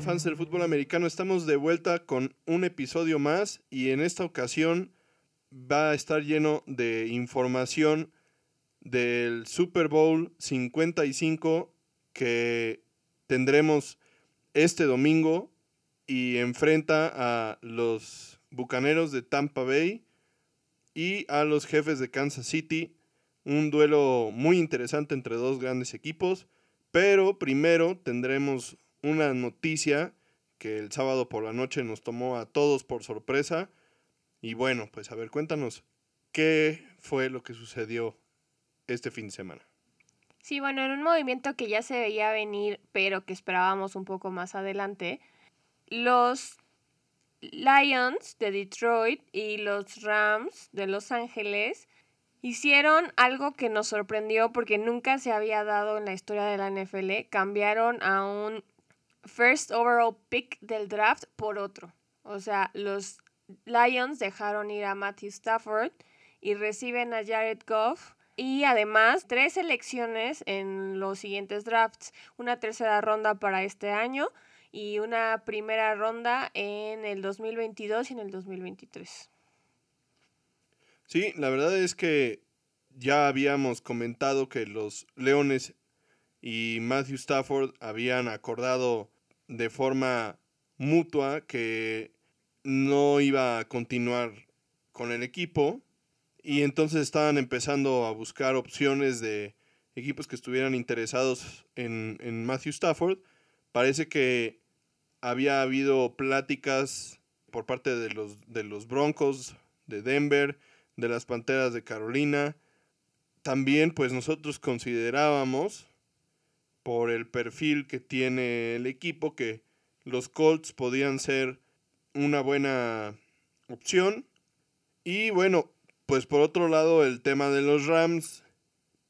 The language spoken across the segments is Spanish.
Fans del fútbol americano, estamos de vuelta con un episodio más y en esta ocasión va a estar lleno de información del Super Bowl 55 que tendremos este domingo y enfrenta a los Bucaneros de Tampa Bay y a los jefes de Kansas City. Un duelo muy interesante entre dos grandes equipos. Pero primero tendremos una noticia que el sábado por la noche nos tomó a todos por sorpresa. Y bueno, pues a ver, cuéntanos qué fue lo que sucedió este fin de semana. Sí, bueno, en un movimiento que ya se veía venir, pero que esperábamos un poco más adelante, los Lions de Detroit y los Rams de Los Ángeles hicieron algo que nos sorprendió porque nunca se había dado en la historia de la NFL. Cambiaron a un first overall pick del draft por otro. O sea, los Lions dejaron ir a Matthew Stafford y reciben a Jared Goff. Y además, tres selecciones en los siguientes drafts. Una tercera ronda para este año y una primera ronda en el 2022 y en el 2023. Sí, la verdad es que ya habíamos comentado que los Leones y Matthew Stafford habían acordado de forma mutua que no iba a continuar con el equipo y entonces estaban empezando a buscar opciones de equipos que estuvieran interesados en, en Matthew Stafford. Parece que había habido pláticas por parte de los, de los Broncos de Denver, de las Panteras de Carolina. También pues nosotros considerábamos por el perfil que tiene el equipo que los Colts podían ser una buena opción. Y bueno, pues por otro lado el tema de los Rams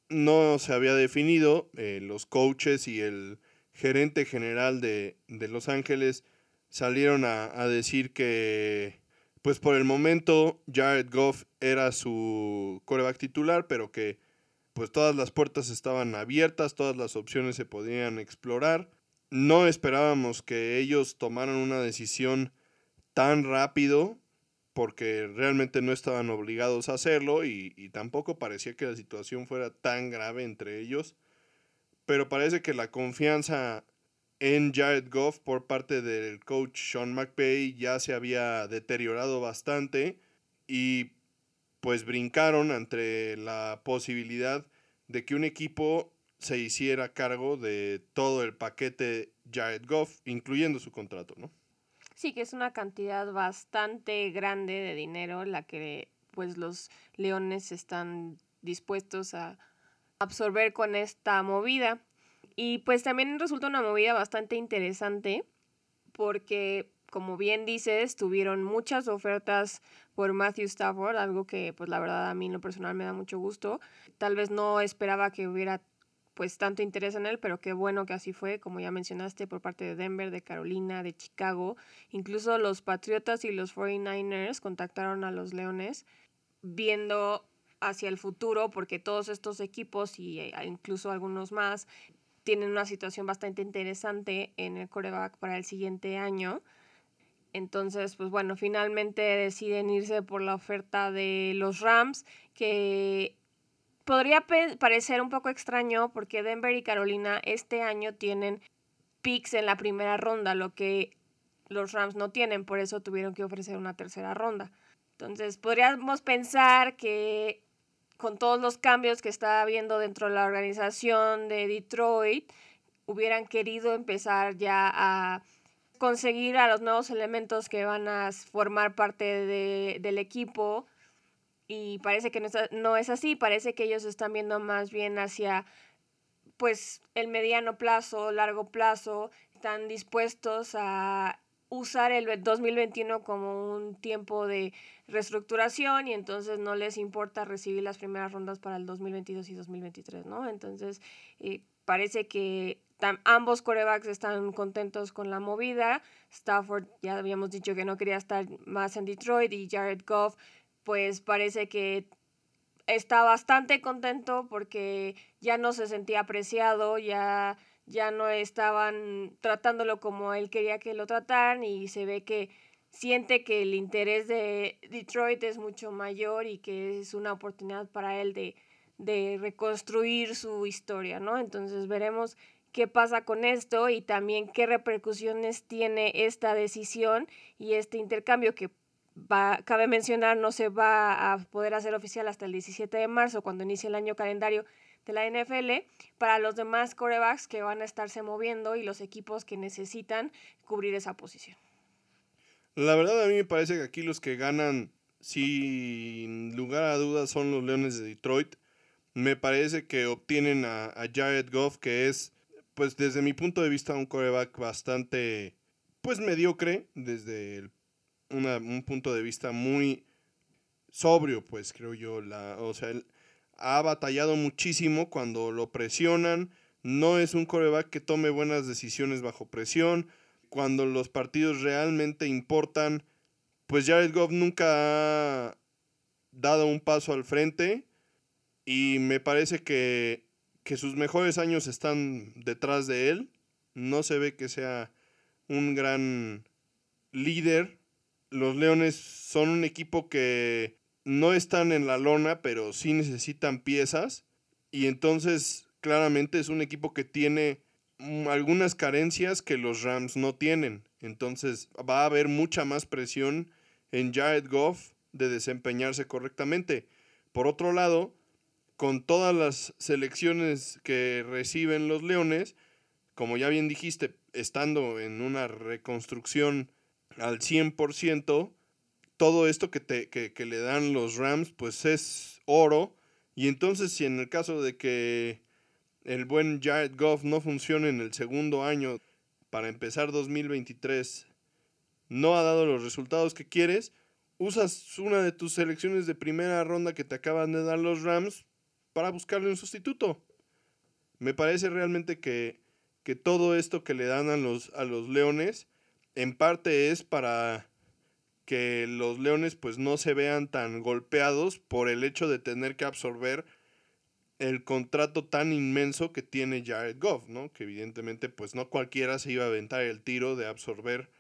no se había definido. Eh, los coaches y el gerente general de, Los Ángeles salieron a, a decir que pues por el momento Jared Goff era su coreback titular, pero que pues todas las puertas estaban abiertas, todas las opciones se podían explorar. No esperábamos que ellos tomaran una decisión tan rápido, porque realmente no estaban obligados a hacerlo y, y tampoco parecía que la situación fuera tan grave entre ellos. Pero parece que la confianza en Jared Goff por parte del coach Sean McVay ya se había deteriorado bastante y pues brincaron ante la posibilidad de que un equipo se hiciera cargo de todo el paquete Jared Goff, incluyendo su contrato, ¿no? Sí, que es una cantidad bastante grande de dinero la que pues los leones están dispuestos a absorber con esta movida. Y pues también resulta una movida bastante interesante porque, como bien dices, tuvieron muchas ofertas por Matthew Stafford, algo que pues la verdad a mí en lo personal me da mucho gusto. Tal vez no esperaba que hubiera pues tanto interés en él, pero qué bueno que así fue, como ya mencionaste, por parte de Denver, de Carolina, de Chicago. Incluso los Patriotas y los 49ers contactaron a los Leones viendo hacia el futuro, porque todos estos equipos y e incluso algunos más tienen una situación bastante interesante en el coreback para el siguiente año. Entonces, pues bueno, finalmente deciden irse por la oferta de los Rams, que podría parecer un poco extraño porque Denver y Carolina este año tienen picks en la primera ronda, lo que los Rams no tienen, por eso tuvieron que ofrecer una tercera ronda. Entonces, podríamos pensar que con todos los cambios que está habiendo dentro de la organización de Detroit, hubieran querido empezar ya a conseguir a los nuevos elementos que van a formar parte del equipo. Y parece que no, no es así, parece que ellos están viendo más bien hacia pues el mediano plazo, largo plazo, están dispuestos a usar el 2021 como un tiempo de reestructuración y entonces no les importa recibir las primeras rondas para el 2022 y 2023, ¿no? Entonces, eh, parece que ambos corebacks están contentos con la movida. Stafford, ya habíamos dicho que no quería estar más en Detroit y Jared Goff, pues parece que está bastante contento porque ya no se sentía apreciado, ya ya no estaban tratándolo como él quería que lo trataran y se ve que siente que el interés de Detroit es mucho mayor y que es una oportunidad para él de, de reconstruir su historia, ¿no? Entonces veremos qué pasa con esto y también qué repercusiones tiene esta decisión y este intercambio que va, cabe mencionar no se va a poder hacer oficial hasta el 17 de marzo cuando inicie el año calendario de la NFL para los demás corebacks que van a estarse moviendo y los equipos que necesitan cubrir esa posición. La verdad a mí me parece que aquí los que ganan sin lugar a dudas son los Leones de Detroit. Me parece que obtienen a, a Jared Goff que es pues desde mi punto de vista un coreback bastante pues mediocre desde un punto de vista muy sobrio pues creo yo la o sea él ha batallado muchísimo cuando lo presionan no es un coreback que tome buenas decisiones bajo presión cuando los partidos realmente importan pues Jared Goff nunca ha dado un paso al frente y me parece que que sus mejores años están detrás de él. No se ve que sea un gran líder. Los Leones son un equipo que no están en la lona, pero sí necesitan piezas. Y entonces, claramente es un equipo que tiene algunas carencias que los Rams no tienen. Entonces, va a haber mucha más presión en Jared Goff de desempeñarse correctamente. Por otro lado, con todas las selecciones que reciben los Leones, como ya bien dijiste, estando en una reconstrucción al 100%, todo esto que, te, que, le dan los Rams, pues es oro. Y entonces si en el caso de que el buen Jared Goff no funcione en el segundo año para empezar 2023, no ha dado los resultados que quieres, usas una de tus selecciones de primera ronda que te acaban de dar los Rams para buscarle un sustituto. Me parece realmente que, que todo esto que le dan a los, a los leones, en parte es para que los leones pues no se vean tan golpeados por el hecho de tener que absorber el contrato tan inmenso que tiene Jared Goff, ¿no? Que evidentemente pues no cualquiera se iba a aventar el tiro de absorber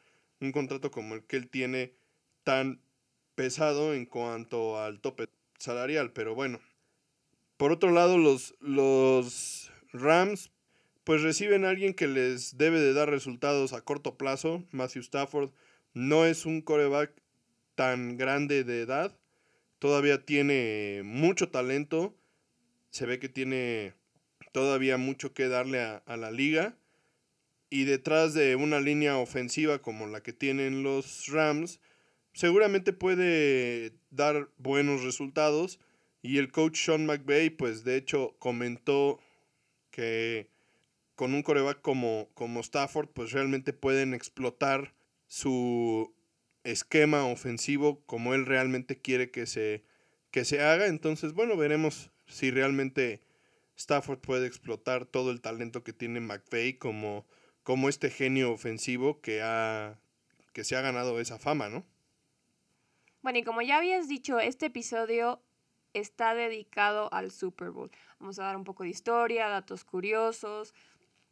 un contrato como el que él tiene tan pesado en cuanto al tope salarial, pero bueno, por otro lado, los, los Rams pues reciben a alguien que les debe de dar resultados a corto plazo. Matthew Stafford no es un coreback tan grande de edad. Todavía tiene mucho talento. Se ve que tiene todavía mucho que darle a, a la liga. Y detrás de una línea ofensiva como la que tienen los Rams, seguramente puede dar buenos resultados y el coach Sean McVay, pues de hecho comentó que con un coreback como, como Stafford, pues realmente pueden explotar su esquema ofensivo como él realmente quiere que se, que se haga. Entonces, bueno, veremos si realmente Stafford puede explotar todo el talento que tiene McVay como, como este genio ofensivo que, ha, que se ha ganado esa fama, ¿no? Bueno, y como ya habías dicho, este episodio está dedicado al Super Bowl. Vamos a dar un poco de historia, datos curiosos,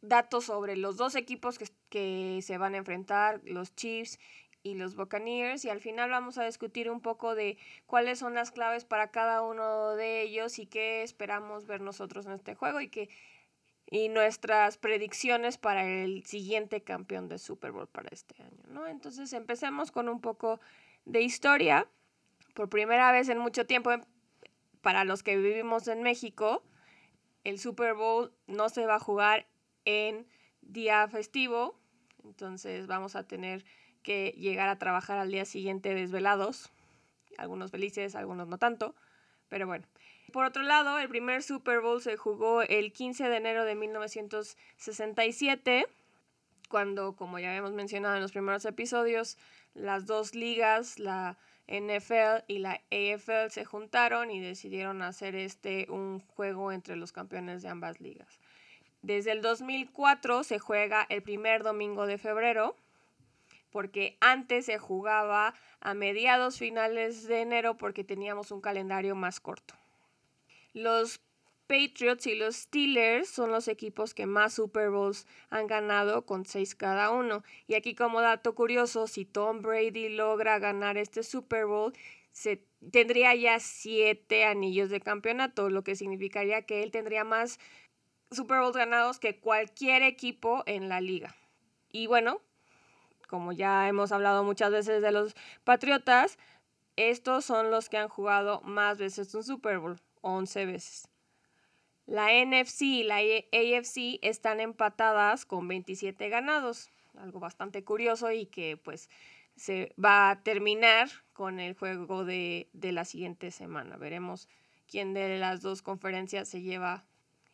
datos sobre los dos equipos que, se van a enfrentar, los Chiefs y los Buccaneers y al final vamos a discutir un poco de cuáles son las claves para cada uno de ellos y qué esperamos ver nosotros en este juego y que y nuestras predicciones para el siguiente campeón de Super Bowl para este año, ¿no? Entonces empecemos con un poco de historia. Por primera vez en mucho tiempo para los que vivimos en México, el Super Bowl no se va a jugar en día festivo, entonces vamos a tener que llegar a trabajar al día siguiente desvelados, algunos felices, algunos no tanto, pero bueno. Por otro lado, el primer Super Bowl se jugó el 15 de enero de 1967, cuando, como ya habíamos mencionado en los primeros episodios, las dos ligas, la NFL y la AFL se juntaron y decidieron hacer este un juego entre los campeones de ambas ligas. Desde el 2004 se juega el primer domingo de febrero, porque antes se jugaba a mediados finales de enero porque teníamos un calendario más corto. Los Patriots y los Steelers son los equipos que más Super Bowls han ganado con seis cada uno. Y aquí como dato curioso, si Tom Brady logra ganar este Super Bowl, se tendría ya siete anillos de campeonato, lo que significaría que él tendría más Super Bowls ganados que cualquier equipo en la liga. Y bueno, como ya hemos hablado muchas veces de los Patriotas, estos son los que han jugado más veces un Super Bowl, 11 veces. La NFC y la AFC están empatadas con 27 ganados, algo bastante curioso y que pues se va a terminar con el juego de, la siguiente semana. Veremos quién de las dos conferencias se lleva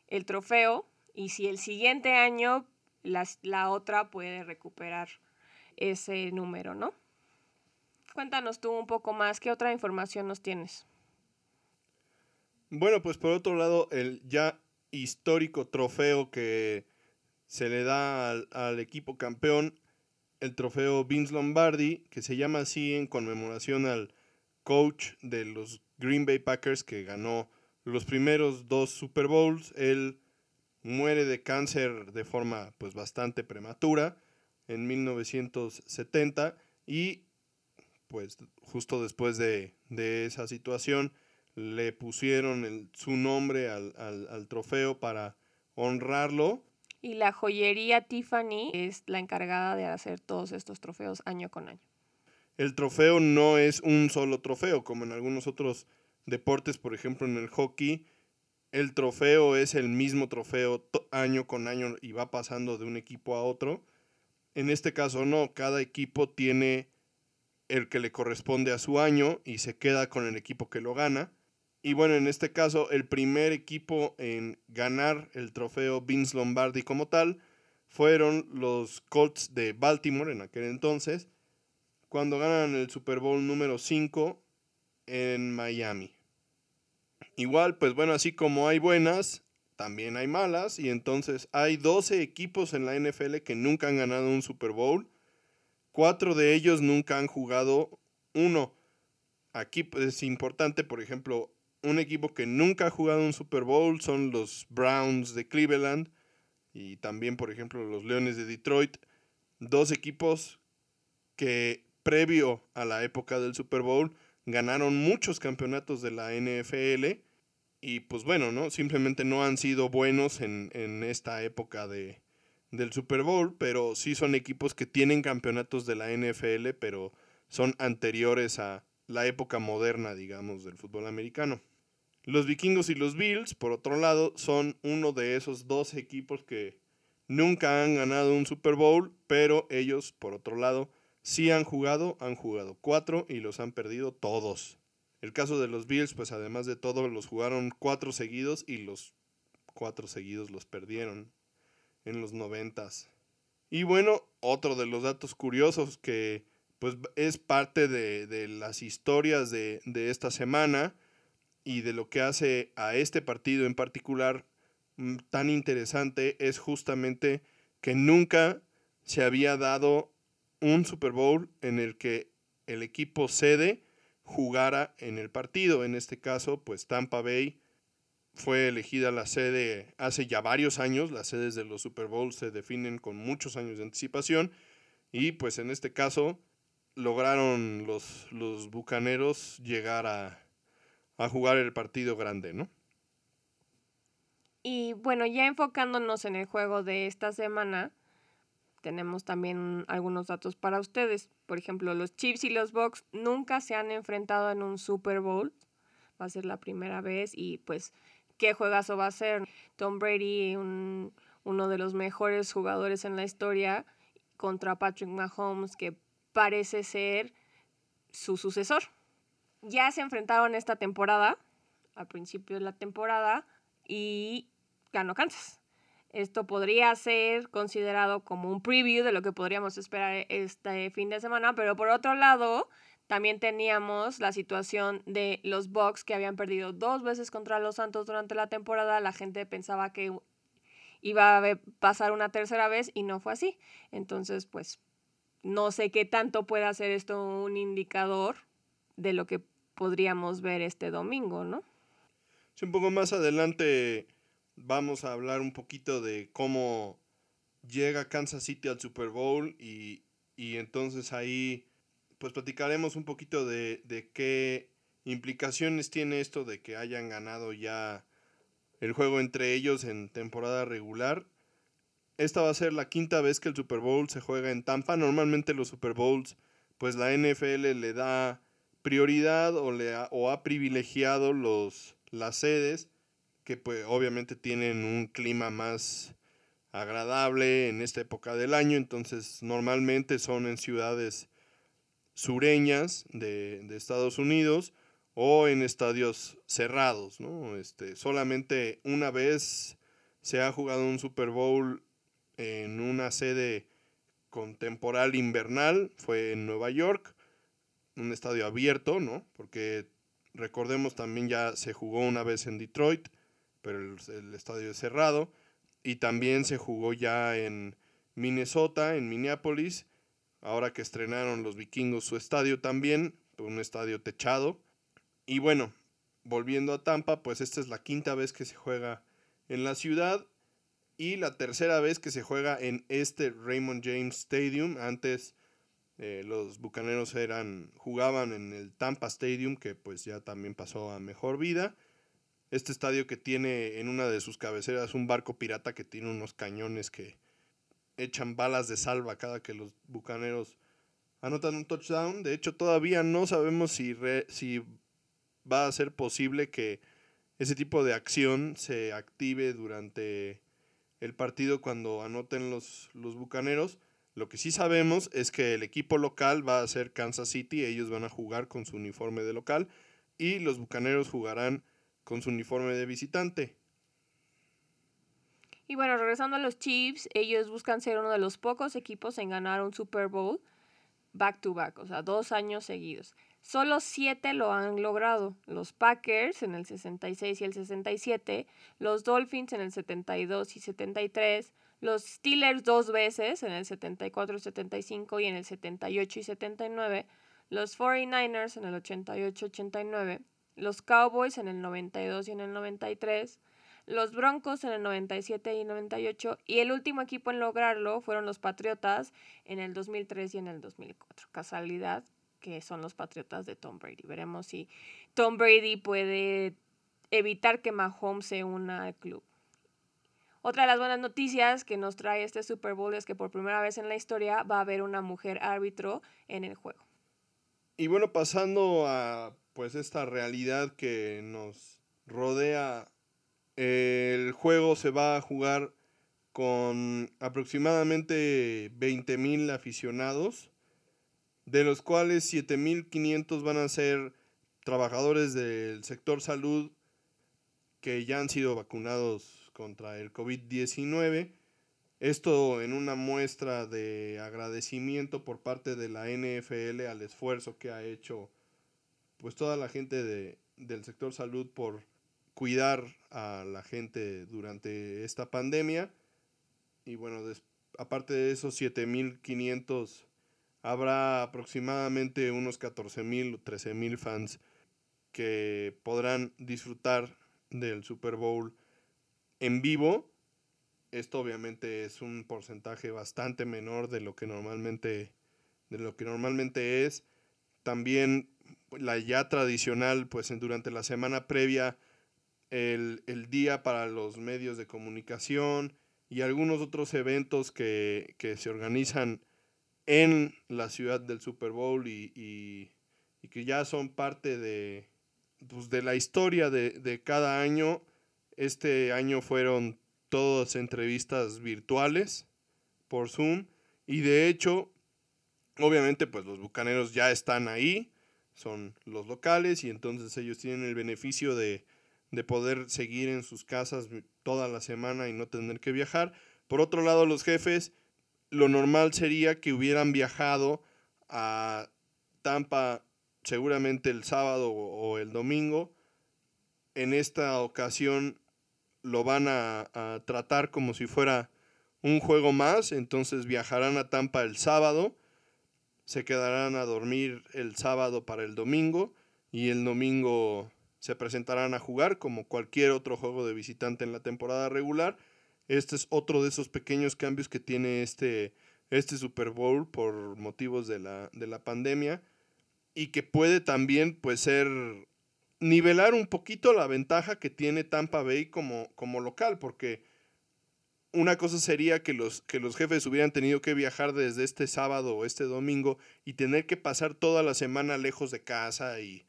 el trofeo y si el siguiente año la otra puede recuperar ese número, ¿no? Cuéntanos tú un poco más, ¿qué otra información nos tienes? Bueno, pues por otro lado, el ya histórico trofeo que se le da al, equipo campeón, el trofeo Vince Lombardi, que se llama así en conmemoración al coach de los Green Bay Packers que ganó los primeros dos Super Bowls. Él muere de cáncer de forma pues bastante prematura en 1970 y pues justo después de, de esa situación le pusieron su nombre al, trofeo para honrarlo. Y la joyería Tiffany es la encargada de hacer todos estos trofeos año con año. El trofeo no es un solo trofeo, como en algunos otros deportes, por ejemplo en el hockey, el trofeo es el mismo trofeo año con año y va pasando de un equipo a otro. En este caso no, cada equipo tiene el que le corresponde a su año y se queda con el equipo que lo gana. Y bueno, en este caso, el primer equipo en ganar el trofeo Vince Lombardi como tal fueron los Colts de Baltimore en aquel entonces, cuando ganan el Super Bowl número 5 en Miami. Igual, pues bueno, así como hay buenas, también hay malas, y entonces hay 12 equipos en la NFL que nunca han ganado un Super Bowl, cuatro de ellos nunca han jugado uno. Aquí pues, es importante, por ejemplo, un equipo que nunca ha jugado un Super Bowl son los Browns de Cleveland y también, por ejemplo, los Leones de Detroit. Dos equipos que previo a la época del Super Bowl ganaron muchos campeonatos de la NFL y pues bueno, ¿no? Simplemente no han sido buenos en, en esta época de, del Super Bowl, pero sí son equipos que tienen campeonatos de la NFL, pero son anteriores a la época moderna, digamos, del fútbol americano. Los vikingos y los Bills, por otro lado, son uno de esos dos equipos que nunca han ganado un Super Bowl, pero ellos, por otro lado, sí han jugado, han jugado cuatro y los han perdido todos. El caso de los Bills, pues además de todo, los jugaron cuatro seguidos y los cuatro seguidos los perdieron en los noventas. Y bueno, otro de los datos curiosos que pues es parte de, de las historias de, de esta semana y de lo que hace a este partido en particular mm, tan interesante es justamente que nunca se había dado un Super Bowl en el que el equipo sede jugara en el partido. En este caso, pues Tampa Bay fue elegida la sede hace ya varios años. Las sedes de los Super Bowls se definen con muchos años de anticipación. Y pues en este caso lograron los, los Bucaneros llegar a, a jugar el partido grande, ¿no? Y bueno, ya enfocándonos en el juego de esta semana, tenemos también algunos datos para ustedes. Por ejemplo, los Chiefs y los Bucks nunca se han enfrentado en un Super Bowl. Va a ser la primera vez y pues, ¿qué juegazo va a ser? Tom Brady, uno de los mejores jugadores en la historia, contra Patrick Mahomes, que parece ser su sucesor ya se enfrentaron esta temporada, al principio de la temporada, y ganó Kansas. Esto podría ser considerado como un preview de lo que podríamos esperar este fin de semana, pero por otro lado, también teníamos la situación de los Bucks que habían perdido dos veces contra los Santos durante la temporada. La gente pensaba que iba a pasar una tercera vez y no fue así. Entonces, pues, no sé qué tanto puede hacer esto un indicador de lo que podríamos ver este domingo, ¿no? un poco más adelante vamos a hablar un poquito de cómo llega Kansas City al Super Bowl y, entonces ahí pues platicaremos un poquito de, de, qué implicaciones tiene esto de que hayan ganado ya el juego entre ellos en temporada regular. Esta va a ser la quinta vez que el Super Bowl se juega en Tampa. Normalmente los Super Bowls pues la NFL le da prioridad o, le ha, o ha privilegiado los, las sedes que pues obviamente tienen un clima más agradable en esta época del año, entonces normalmente son en ciudades sureñas de, Estados Unidos o en estadios cerrados, ¿no? Este, solamente una vez se ha jugado un Super Bowl en una sede con temporal invernal, fue en Nueva York, un estadio abierto, ¿no? Porque recordemos también ya se jugó una vez en Detroit, pero el, estadio es cerrado. Y también se jugó ya en Minnesota, en Minneapolis, ahora que estrenaron los vikingos su estadio también, un estadio techado. Y bueno, volviendo a Tampa, pues esta es la quinta vez que se juega en la ciudad y la tercera vez que se juega en este Raymond James Stadium. Antes eh, los Bucaneros eran, jugaban en el Tampa Stadium, que pues ya también pasó a mejor vida. Este estadio que tiene en una de sus cabeceras un barco pirata que tiene unos cañones que echan balas de salva cada que los bucaneros anotan un touchdown. De hecho, todavía no sabemos si, si va a ser posible que ese tipo de acción se active durante el partido cuando anoten los, los bucaneros. Lo que sí sabemos es que el equipo local va a ser Kansas City, ellos van a jugar con su uniforme de local y los bucaneros jugarán con su uniforme de visitante. Y bueno, regresando a los Chiefs, ellos buscan ser uno de los pocos equipos en ganar un Super Bowl back to back, o sea, dos años seguidos. Solo siete lo han logrado. Los Packers en el 66 y el 67, los Dolphins en el 72 y 73, los Steelers dos veces en el 74 y 75 y en el 78 y 79, los 49ers en el 88 y 89, los Cowboys en el 92 y en el 93, los Broncos en el 97 y 98 y el último equipo en lograrlo fueron los Patriotas en el 2003 y en el 2004. Casualidad que son los Patriotas de Tom Brady. Veremos si Tom Brady puede evitar que Mahomes se una al club. Otra de las buenas noticias que nos trae este Super Bowl es que por primera vez en la historia va a haber una mujer árbitro en el juego. Y bueno, pasando a pues esta realidad que nos rodea. El juego se va a jugar con aproximadamente 20.000 aficionados, de los cuales 7.500 van a ser trabajadores del sector salud que ya han sido vacunados contra el COVID-19. Esto en una muestra de agradecimiento por parte de la NFL al esfuerzo que ha hecho pues toda la gente de, del sector salud por cuidar a la gente durante esta pandemia. Y bueno, aparte de esos 7.500, habrá aproximadamente unos 14.000 o 13.000 fans que podrán disfrutar del Super Bowl en vivo. Esto obviamente es un porcentaje bastante menor de lo que normalmente, de lo que normalmente es. También la ya tradicional, pues durante la semana previa, el, día para los medios de comunicación y algunos otros eventos que, se organizan en la ciudad del Super Bowl y, que ya son parte de, pues, de la historia de, de, cada año. Este año fueron todas entrevistas virtuales por Zoom y de hecho, obviamente pues los bucaneros ya están ahí son los locales y entonces ellos tienen el beneficio de, poder seguir en sus casas toda la semana y no tener que viajar. Por otro lado, los jefes, lo normal sería que hubieran viajado a Tampa seguramente el sábado o el domingo. En esta ocasión lo van a, tratar como si fuera un juego más, entonces viajarán a Tampa el sábado se quedarán a dormir el sábado para el domingo y el domingo se presentarán a jugar como cualquier otro juego de visitante en la temporada regular. Este es otro de esos pequeños cambios que tiene este, este Super Bowl por motivos de la, de la pandemia y que puede también pues ser nivelar un poquito la ventaja que tiene Tampa Bay como, como local, porque una cosa sería que los, que los jefes hubieran tenido que viajar desde este sábado o este domingo y tener que pasar toda la semana lejos de casa y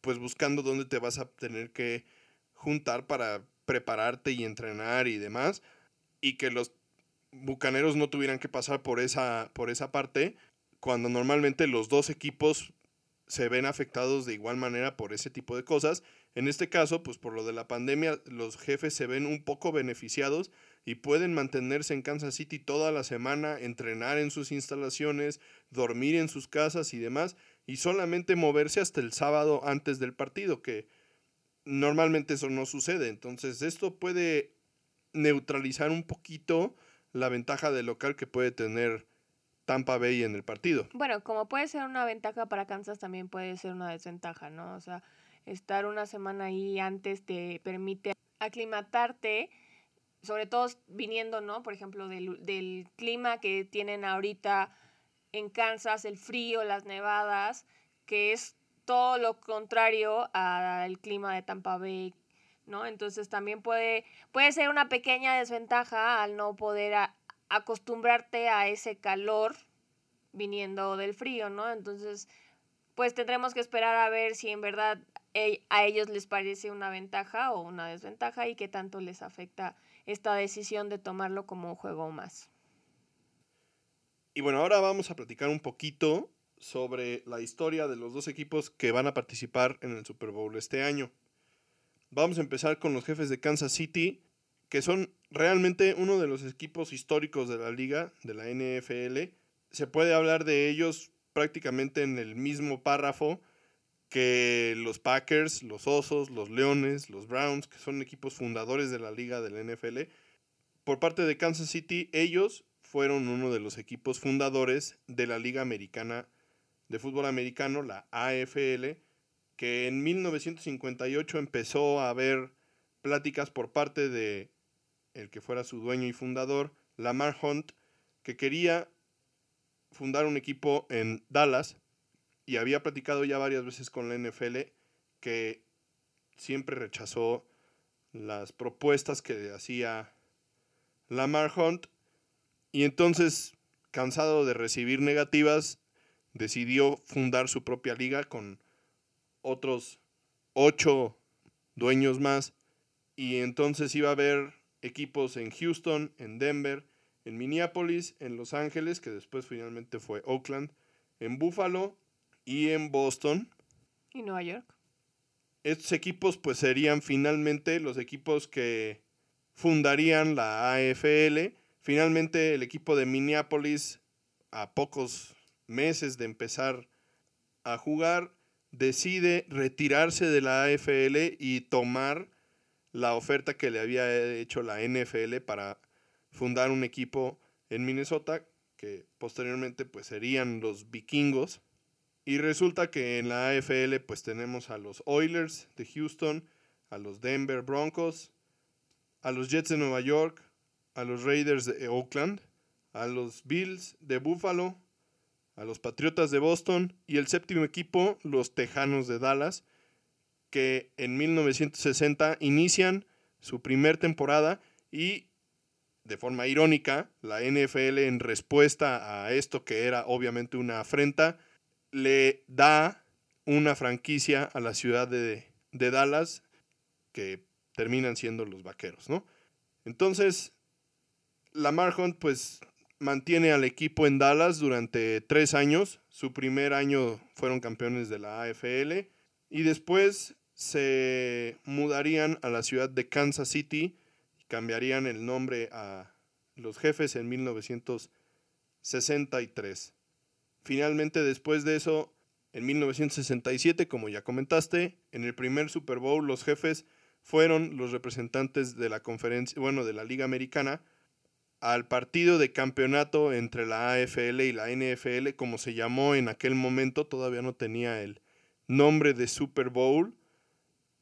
pues buscando dónde te vas a tener que juntar para prepararte y entrenar y demás, y que los bucaneros no tuvieran que pasar por esa, por esa parte, cuando normalmente los dos equipos se ven afectados de igual manera por ese tipo de cosas. En este caso, pues por lo de la pandemia, los jefes se ven un poco beneficiados y pueden mantenerse en Kansas City toda la semana, entrenar en sus instalaciones, dormir en sus casas y demás, y solamente moverse hasta el sábado antes del partido, que normalmente eso no sucede. Entonces, esto puede neutralizar un poquito la ventaja de local que puede tener Tampa Bay en el partido. Bueno, como puede ser una ventaja para Kansas, también puede ser una desventaja, ¿no? O sea, estar una semana ahí antes te permite aclimatarte, sobre todo viniendo, ¿no? Por ejemplo, del, del clima que tienen ahorita en Kansas, el frío, las nevadas, que es todo lo contrario al clima de Tampa Bay, ¿no? Entonces también puede, puede ser una pequeña desventaja al no poder acostumbrarte a ese calor viniendo del frío, ¿no? Entonces, pues tendremos que esperar a ver si en verdad e, a ellos les parece una ventaja o una desventaja y qué tanto les afecta esta decisión de tomarlo como un juego más. Y bueno, ahora vamos a platicar un poquito sobre la historia de los dos equipos que van a participar en el Super Bowl este año. Vamos a empezar con los jefes de Kansas City, que son realmente uno de los equipos históricos de la liga, de la NFL. Se puede hablar de ellos prácticamente en el mismo párrafo que los Packers, los Osos, los Leones, los Browns, que son equipos fundadores de la liga de la NFL. Por parte de Kansas City, ellos fueron uno de los equipos fundadores de la Liga Americana de Fútbol Americano, la AFL, que en 1958 empezó a haber pláticas por parte de el que fuera su dueño y fundador, Lamar Hunt, que quería fundar un equipo en Dallas y había platicado ya varias veces con la NFL que siempre rechazó las propuestas que hacía Lamar Hunt y entonces, cansado de recibir negativas, decidió fundar su propia liga con otros ocho dueños más. Y entonces iba a haber equipos en Houston, en Denver, en Minneapolis, en Los Ángeles, que después finalmente fue Oakland, en Buffalo y en Boston. Y Nueva York. Estos equipos pues serían finalmente los equipos que fundarían la AFL Finalmente el equipo de Minneapolis, a pocos meses de empezar a jugar, decide retirarse de la AFL y tomar la oferta que le había hecho la NFL para fundar un equipo en Minnesota, que posteriormente pues serían los vikingos. Y resulta que en la AFL pues tenemos a los Oilers de Houston, a los Denver Broncos, a los Jets de Nueva York, a los Raiders de Oakland, a los Bills de Buffalo, a los Patriotas de Boston y el séptimo equipo, los Tejanos de Dallas, que en 1960 inician su primer temporada y de forma irónica, la NFL en respuesta a esto que era obviamente una afrenta, le da una franquicia a la ciudad de, de Dallas que terminan siendo los vaqueros, ¿no? Entonces, Lamar Hunt pues mantiene al equipo en Dallas durante tres años. Su primer año fueron campeones de la AFL y después se mudarían a la ciudad de Kansas City y cambiarían el nombre a los jefes en 1963. Finalmente después de eso, en 1967, como ya comentaste, en el primer Super Bowl los jefes fueron los representantes de la conferencia, bueno, de la Liga Americana, al partido de campeonato entre la AFL y la NFL, como se llamó en aquel momento, todavía no tenía el nombre de Super Bowl,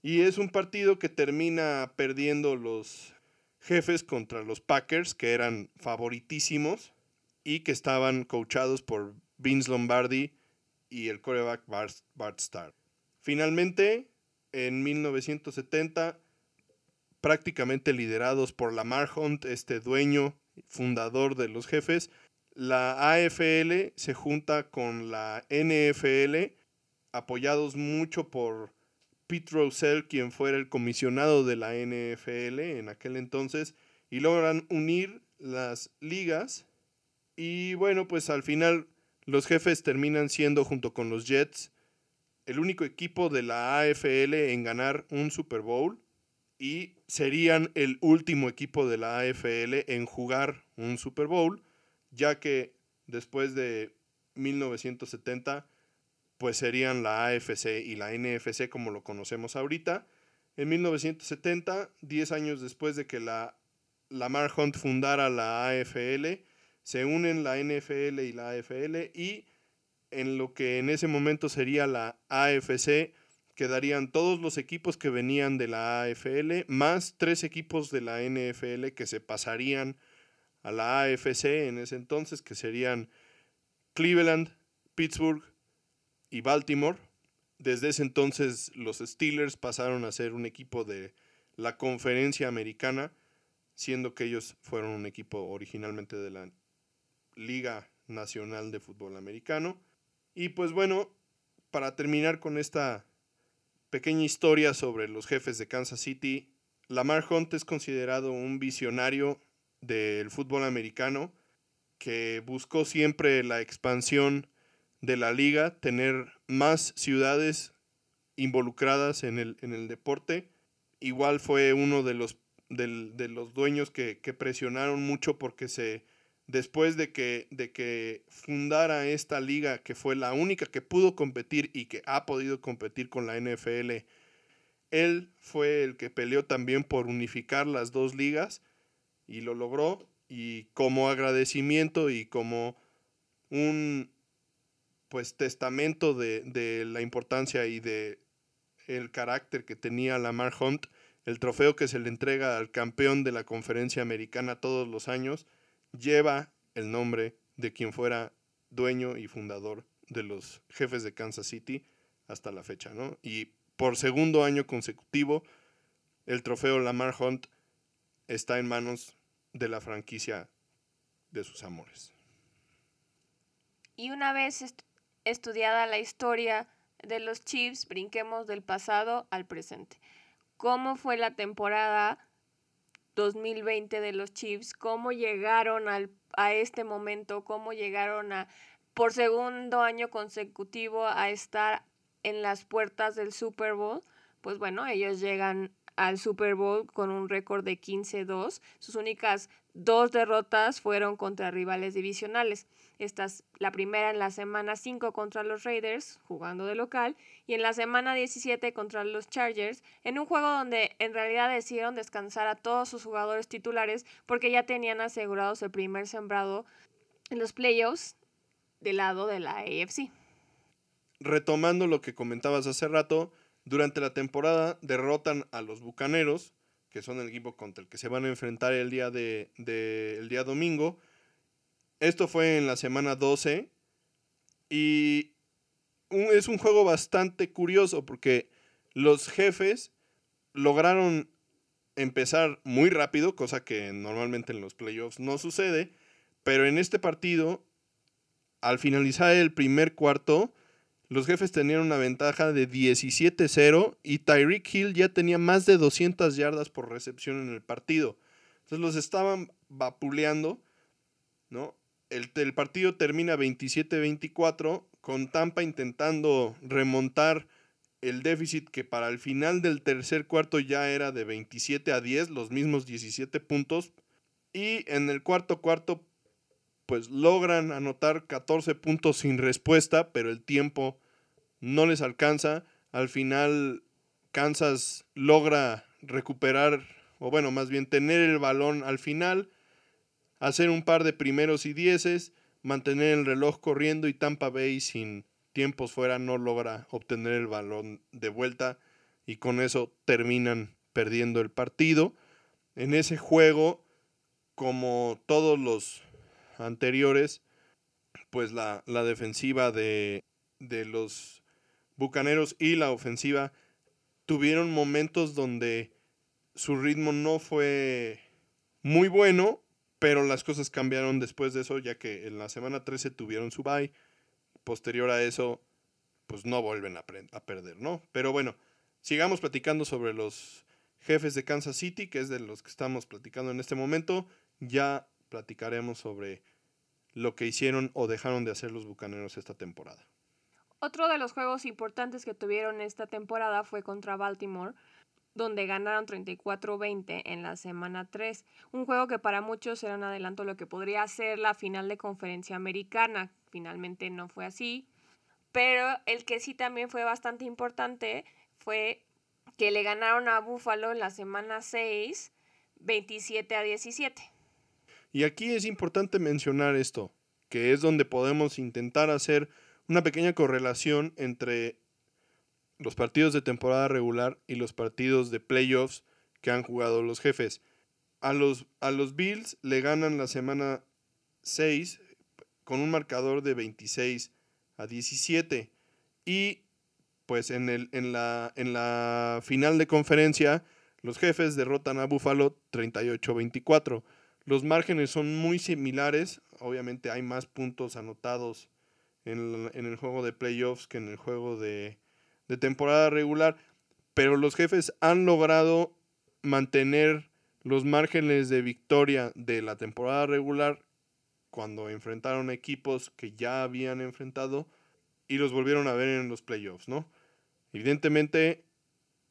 Y es un partido que termina perdiendo los jefes contra los Packers, que eran favoritísimos y que estaban coachados por Vince Lombardi y el coreback Bart, Starr. Finalmente, en 1970, prácticamente liderados por Lamar Hunt, este dueño, fundador de los jefes, la AFL se junta con la NFL, apoyados mucho por Pete Rozelle, quien fuera el comisionado de la NFL en aquel entonces, y logran unir las ligas. Y bueno, pues al final los jefes terminan siendo, junto con los Jets, el único equipo de la AFL en ganar un Super Bowl y serían el último equipo de la AFL en jugar un Super Bowl, ya que después de 1970 pues serían la AFC y la NFC como lo conocemos ahorita. En 1970, 10 años después de que la Lamar Hunt fundara la AFL, se unen la NFL y la AFL y en lo que en ese momento sería la AFC quedarían todos los equipos que venían de la AFL más tres equipos de la NFL que se pasarían a la AFC en ese entonces que serían Cleveland, Pittsburgh, y Baltimore. Desde ese entonces los Steelers pasaron a ser un equipo de la conferencia americana, siendo que ellos fueron un equipo originalmente de la Liga Nacional de Fútbol Americano. Y pues bueno, para terminar con esta pequeña historia sobre los jefes de Kansas City, Lamar Hunt es considerado un visionario del fútbol americano que buscó siempre la expansión de la liga, tener más ciudades involucradas en el, en el deporte. Igual fue uno de los, de, los dueños que, presionaron mucho porque se, después de que, de que fundara esta liga, que fue la única que pudo competir y que ha podido competir con la NFL, él fue el que peleó también por unificar las dos ligas y lo logró. Y como agradecimiento y como un, pues testamento de, la importancia y de el carácter que tenía Lamar Hunt, el trofeo que se le entrega al campeón de la conferencia americana todos los años, lleva el nombre de quien fuera dueño y fundador de los jefes de Kansas City hasta la fecha, ¿no? Y por segundo año consecutivo, el trofeo Lamar Hunt está en manos de la franquicia de sus amores. Y una vez estudiada la historia de los Chiefs, brinquemos del pasado al presente. ¿Cómo fue la temporada 2020 de los Chiefs? ¿Cómo llegaron al, a este momento? ¿Cómo llegaron a, por segundo año consecutivo a estar en las puertas del Super Bowl? Pues bueno, ellos llegan al Super Bowl con un récord de 15-2. Sus únicas dos derrotas fueron contra rivales divisionales. Estas, la primera en la semana 5 contra los Raiders, jugando de local, y en la semana 17 contra los Chargers, en un juego donde en realidad decidieron descansar a todos sus jugadores titulares porque ya tenían asegurados el primer sembrado en los playoffs del lado de la AFC. Retomando lo que comentabas hace rato, durante la temporada derrotan a los Bucaneros, que son el equipo contra el que se van a enfrentar el día, de, el día domingo. Esto fue en la semana 12 y es un juego bastante curioso porque los jefes lograron empezar muy rápido, cosa que normalmente en los playoffs no sucede, pero en este partido, al finalizar el primer cuarto, los jefes tenían una ventaja de 17-0 y Tyreek Hill ya tenía más de 200 yardas por recepción en el partido. Entonces los estaban vapuleando, ¿no? El, el partido termina 27-24 con Tampa intentando remontar el déficit que para el final del tercer cuarto ya era de 27 a 10, los mismos 17 puntos. Y en el cuarto cuarto pues logran anotar 14 puntos sin respuesta, pero el tiempo no les alcanza. Al final Kansas logra recuperar, o bueno, más bien tener el balón al final, hacer un par de primeros y dieces, mantener el reloj corriendo y Tampa Bay sin tiempos fuera no logra obtener el balón de vuelta y con eso terminan perdiendo el partido. En ese juego, como todos los anteriores, pues la, defensiva de, de los Bucaneros y la ofensiva tuvieron momentos donde su ritmo no fue muy bueno, pero las cosas cambiaron después de eso, ya que en la semana 13 tuvieron su bye. Posterior a eso, pues no vuelven a, a perder, ¿no? Pero bueno, sigamos platicando sobre los jefes de Kansas City, que es de los que estamos platicando en este momento. Ya platicaremos sobre lo que hicieron o dejaron de hacer los Bucaneros esta temporada. Otro de los juegos importantes que tuvieron esta temporada fue contra Baltimore, donde ganaron 34-20 en la semana 3. Un juego que para muchos era un adelanto lo que podría ser la final de conferencia americana. Finalmente no fue así. Pero el que sí también fue bastante importante fue que le ganaron a Buffalo en la semana 6, 27 a 17. Y aquí es importante mencionar esto, que es donde podemos intentar hacer una pequeña correlación entre los partidos de temporada regular y los partidos de playoffs que han jugado los jefes. A los, a los Bills le ganan la semana 6 con un marcador de 26 a 17. Y pues en, el, en, la, en la final de conferencia los jefes derrotan a Buffalo 38-24. Los márgenes son muy similares. Obviamente hay más puntos anotados en, en el juego de playoffs que en el juego de, de temporada regular, pero los jefes han logrado mantener los márgenes de victoria de la temporada regular cuando enfrentaron equipos que ya habían enfrentado y los volvieron a ver en los playoffs, ¿no? Evidentemente,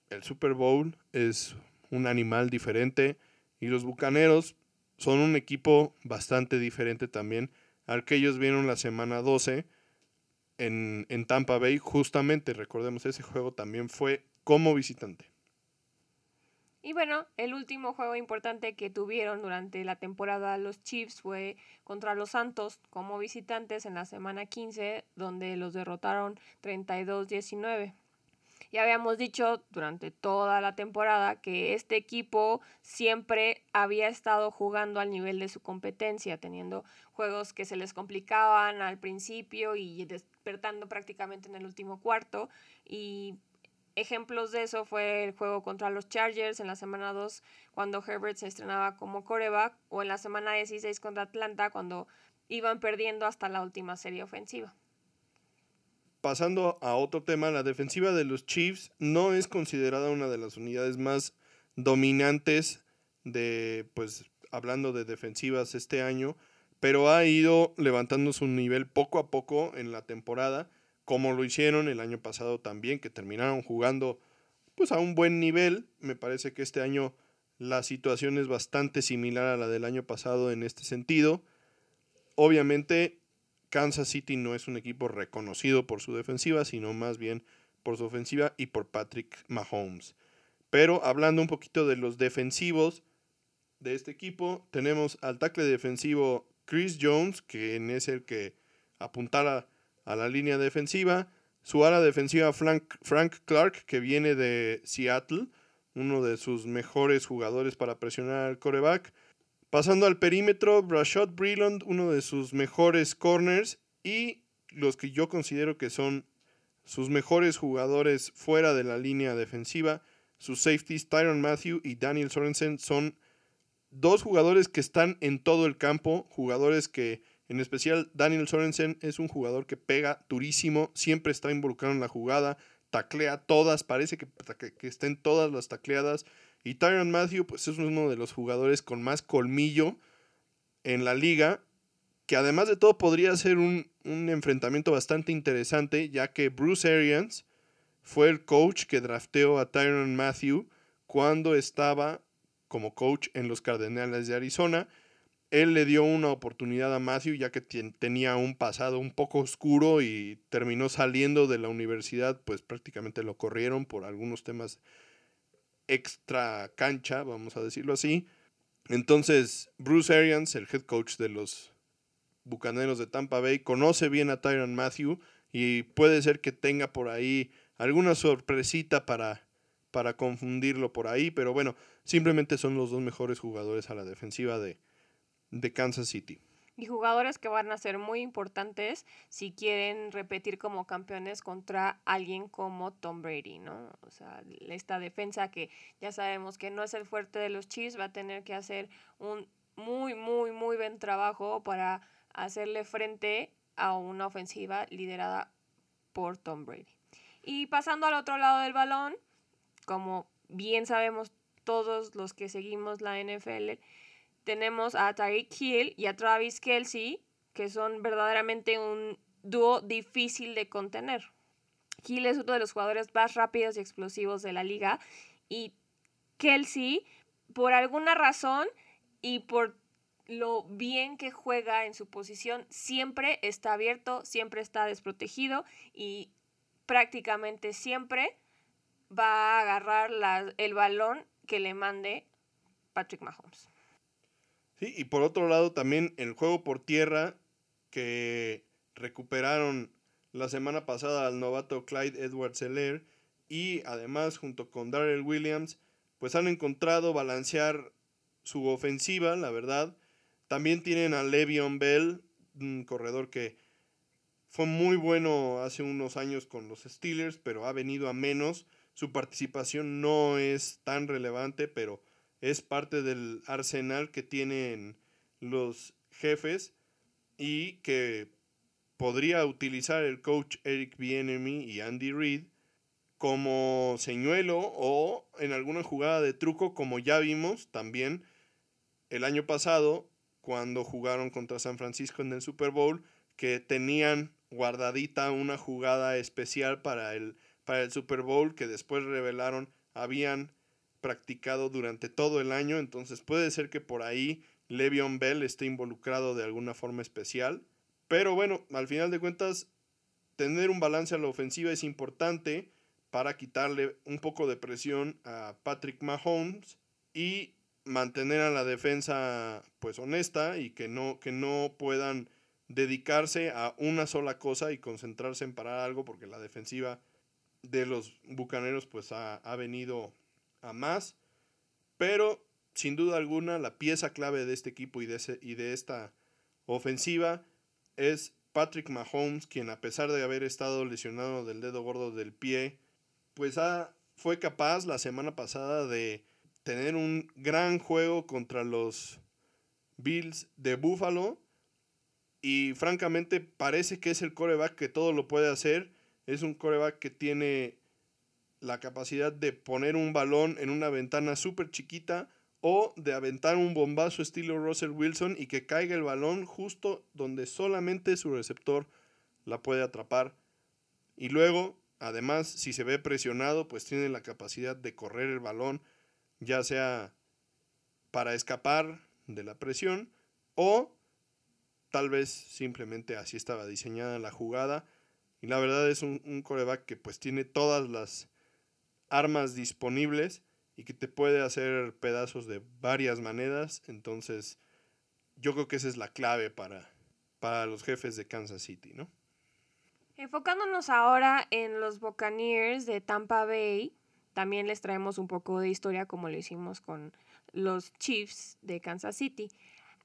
el Super Bowl es un animal diferente y los Bucaneros son un equipo bastante diferente también al que ellos vieron la semana 12 en, Tampa Bay, justamente, recordemos, ese juego también fue como visitante. Y bueno, el último juego importante que tuvieron durante la temporada los Chiefs fue contra los Santos como visitantes en la semana 15, donde los derrotaron 32-19. Ya habíamos dicho durante toda la temporada que este equipo siempre había estado jugando al nivel de su competencia, teniendo juegos que se les complicaban al principio y despertando prácticamente en el último cuarto. Y ejemplos de eso fue el juego contra los Chargers en la semana 2 cuando Herbert se estrenaba como coreback o en la semana 16 contra Atlanta cuando iban perdiendo hasta la última serie ofensiva pasando a otro tema, la defensiva de los Chiefs no es considerada una de las unidades más dominantes de, pues, hablando de defensivas este año, pero ha ido levantando su nivel poco a poco en la temporada, como lo hicieron el año pasado también, que terminaron jugando pues a un buen nivel. Me parece que este año la situación es bastante similar a la del año pasado en este sentido. Obviamente Kansas City no es un equipo reconocido por su defensiva, sino más bien por su ofensiva y por Patrick Mahomes. Pero hablando un poquito de los defensivos de este equipo, tenemos al tackle defensivo Chris Jones, que es el que apuntara a la línea defensiva. Su ala defensiva Frank, Frank Clark, que viene de Seattle, uno de sus mejores jugadores para presionar al coreback. Pasando al perímetro, Rashad Breland, uno de sus mejores corners y los que yo considero que son sus mejores jugadores fuera de la línea defensiva, sus safeties Tyron Matthew y Daniel Sorensen son dos jugadores que están en todo el campo, jugadores que en especial Daniel Sorensen es un jugador que pega durísimo, siempre está involucrado en la jugada, taclea todas, parece que, que estén todas las tacleadas y Tyron Matthew, pues es uno de los jugadores con más colmillo en la liga, que además de todo podría ser un, enfrentamiento bastante interesante, ya que Bruce Arians fue el coach que drafteó a Tyron Matthew cuando estaba como coach en los Cardenales de Arizona. Él le dio una oportunidad a Matthew ya que tenía un pasado un poco oscuro y terminó saliendo de la universidad, pues prácticamente lo corrieron por algunos temas extra cancha, vamos a decirlo así. Entonces, Bruce Arians, el head coach de los Bucaneros de Tampa Bay, conoce bien a Tyron Matthew y puede ser que tenga por ahí alguna sorpresita para, para confundirlo por ahí, pero bueno, simplemente son los dos mejores jugadores a la defensiva de, de Kansas City. Y jugadores que van a ser muy importantes si quieren repetir como campeones contra alguien como Tom Brady, ¿no? O sea, esta defensa que ya sabemos que no es el fuerte de los Chiefs, va a tener que hacer un muy, muy, muy buen trabajo para hacerle frente a una ofensiva liderada por Tom Brady. Y pasando al otro lado del balón, como bien sabemos todos los que seguimos la NFL, tenemos a Tyreek Hill y a Travis Kelsey, que son verdaderamente un dúo difícil de contener. Hill es uno de los jugadores más rápidos y explosivos de la liga y Kelsey, por alguna razón y por lo bien que juega en su posición, siempre está abierto, siempre está desprotegido y prácticamente siempre va a agarrar el balón que le mande Patrick Mahomes. Y por otro lado también el juego por tierra que recuperaron la semana pasada al novato Clyde Edwards Seller y además junto con Darrell Williams pues han encontrado balancear su ofensiva, la verdad. También tienen a Le'Veon Bell, un corredor que fue muy bueno hace unos años con los Steelers, pero ha venido a menos. Su participación no es tan relevante, pero es parte del arsenal que tienen los jefes y que podría utilizar el coach Eric Bienemy y Andy Reid como señuelo o en alguna jugada de truco como ya vimos también el año pasado cuando jugaron contra San Francisco en el Super Bowl que tenían guardadita una jugada especial para el, para el Super Bowl que después revelaron habían practicado durante todo el año, entonces puede ser que por ahí Le'Veon Bell esté involucrado de alguna forma especial. Pero bueno, al final de cuentas, tener un balance a la ofensiva es importante para quitarle un poco de presión a Patrick Mahomes y mantener a la defensa pues honesta y que no, que no puedan dedicarse a una sola cosa y concentrarse en parar algo porque la defensiva de los Bucaneros pues ha, ha venido a más, pero sin duda alguna la pieza clave de este equipo y de, y de esta ofensiva es Patrick Mahomes, quien a pesar de haber estado lesionado del dedo gordo del pie, pues fue capaz la semana pasada de tener un gran juego contra los Bills de Buffalo. Y francamente parece que es el coreback que todo lo puede hacer. Es un coreback que tiene la capacidad de poner un balón en una ventana súper chiquita o de aventar un bombazo estilo Russell Wilson y que caiga el balón justo donde solamente su receptor la puede atrapar. Y luego, además, si se ve presionado, pues tiene la capacidad de correr el balón, ya sea para escapar de la presión o tal vez simplemente así estaba diseñada la jugada. Y la verdad es un, un coreback que pues tiene todas las armas disponibles y que te puede hacer pedazos de varias maneras. Entonces, yo creo que esa es la clave para, para los jefes de Kansas City, ¿no? Enfocándonos ahora en los Buccaneers de Tampa Bay, también les traemos un poco de historia como lo hicimos con los Chiefs de Kansas City.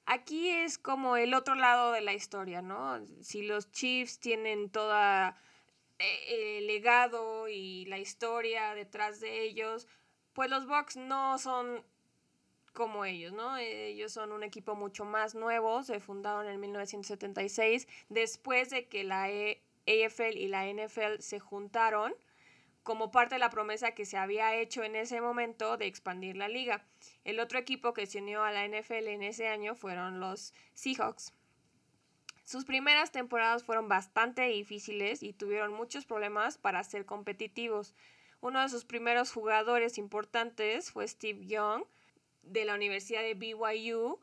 Aquí es como el otro lado de la historia, ¿no? Si los Chiefs tienen toda el legado y la historia detrás de ellos, pues los Bucks no son como ellos, ¿no? Ellos son un equipo mucho más nuevo, se fundaron en 1976, después de que la AFL y la NFL se juntaron como parte de la promesa que se había hecho en ese momento de expandir la liga. El otro equipo que se unió a la NFL en ese año fueron los Seahawks. Sus primeras temporadas fueron bastante difíciles y tuvieron muchos problemas para ser competitivos. Uno de sus primeros jugadores importantes fue Steve Young de la Universidad de BYU,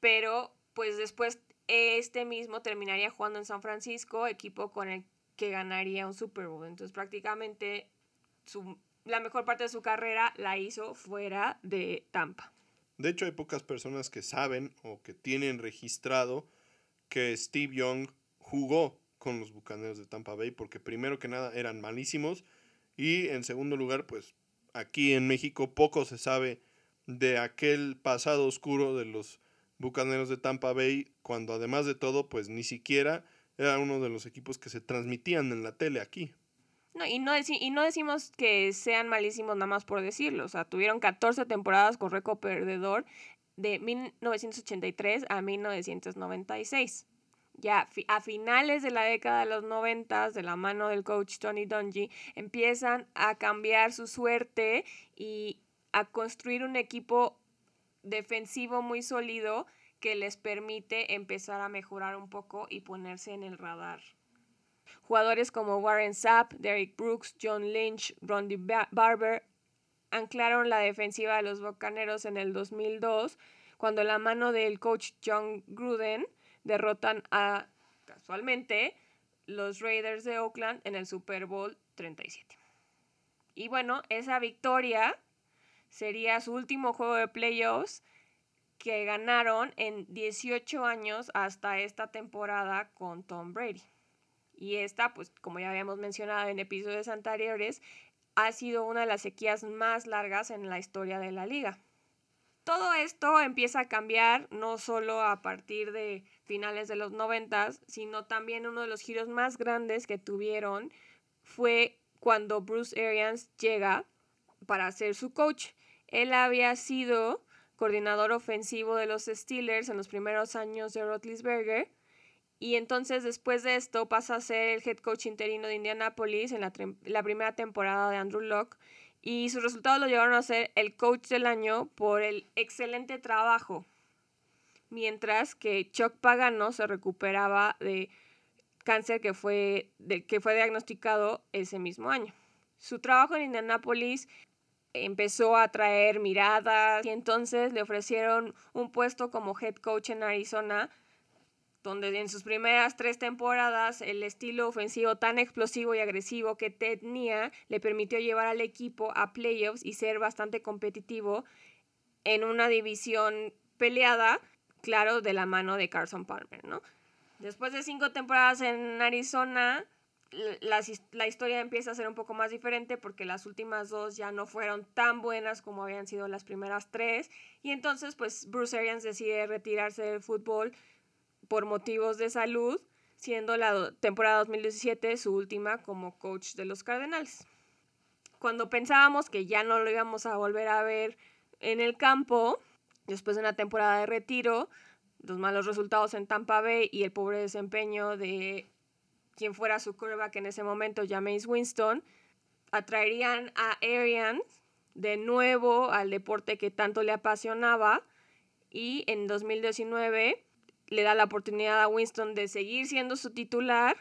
pero pues después este mismo terminaría jugando en San Francisco, equipo con el que ganaría un Super Bowl. Entonces prácticamente la mejor parte de su carrera la hizo fuera de Tampa. De hecho hay pocas personas que saben o que tienen registrado que Steve Young jugó con los Bucaneros de Tampa Bay porque primero que nada eran malísimos y en segundo lugar pues aquí en México poco se sabe de aquel pasado oscuro de los Bucaneros de Tampa Bay, cuando además de todo, pues ni siquiera era uno de los equipos que se transmitían en la tele aquí. No, y, no y no decimos que sean malísimos nada más por decirlo. O sea, tuvieron 14 temporadas con récord perdedor de 1983 a 1996. Ya a finales de la década de los 90, de la mano del coach Tony Dungy, empiezan a cambiar su suerte y a construir un equipo defensivo muy sólido que les permite empezar a mejorar un poco y ponerse en el radar. Jugadores como Warren Sapp, Derek Brooks, John Lynch, Rondy Barber anclaron la defensiva de los Bocaneros en el 2002 cuando la mano del coach John Gruden derrotan a, casualmente, los Raiders de Oakland en el Super Bowl 37. Y bueno, esa victoria sería su último juego de playoffs que ganaron en 18 años hasta esta temporada con Tom Brady. Y esta, pues como ya habíamos mencionado en episodios anteriores, ha sido una de las sequías más largas en la historia de la liga. Todo esto empieza a cambiar no solo a partir de finales de los 90, sino también uno de los giros más grandes que tuvieron fue cuando Bruce Arians llega para ser su coach. Él había sido coordinador ofensivo de los Steelers en los primeros años de Rotlisberger. Y entonces después de esto pasa a ser el head coach interino de Indianapolis en la, la primera temporada de Andrew Locke. Y sus resultados lo llevaron a ser el coach del año por el excelente trabajo. Mientras que Chuck Pagano se recuperaba de cáncer que fue, de, que fue diagnosticado ese mismo año. Su trabajo en Indianapolis empezó a atraer miradas y entonces le ofrecieron un puesto como head coach en Arizona, donde en sus primeras tres temporadas el estilo ofensivo tan explosivo y agresivo que tenía le permitió llevar al equipo a playoffs y ser bastante competitivo en una división peleada, claro, de la mano de Carson Palmer, ¿no? Después de cinco temporadas en Arizona, la, la, historia empieza a ser un poco más diferente porque las últimas dos ya no fueron tan buenas como habían sido las primeras tres. Y entonces, pues Bruce Arians decide retirarse del fútbol por motivos de salud, siendo la temporada 2017 su última como coach de los Cardenales. Cuando pensábamos que ya no lo íbamos a volver a ver en el campo, después de una temporada de retiro, los malos resultados en Tampa Bay y el pobre desempeño de quien fuera su quarterback en ese momento, James Winston, atraerían a Arians de nuevo al deporte que tanto le apasionaba y en 2019 le da la oportunidad a Winston de seguir siendo su titular,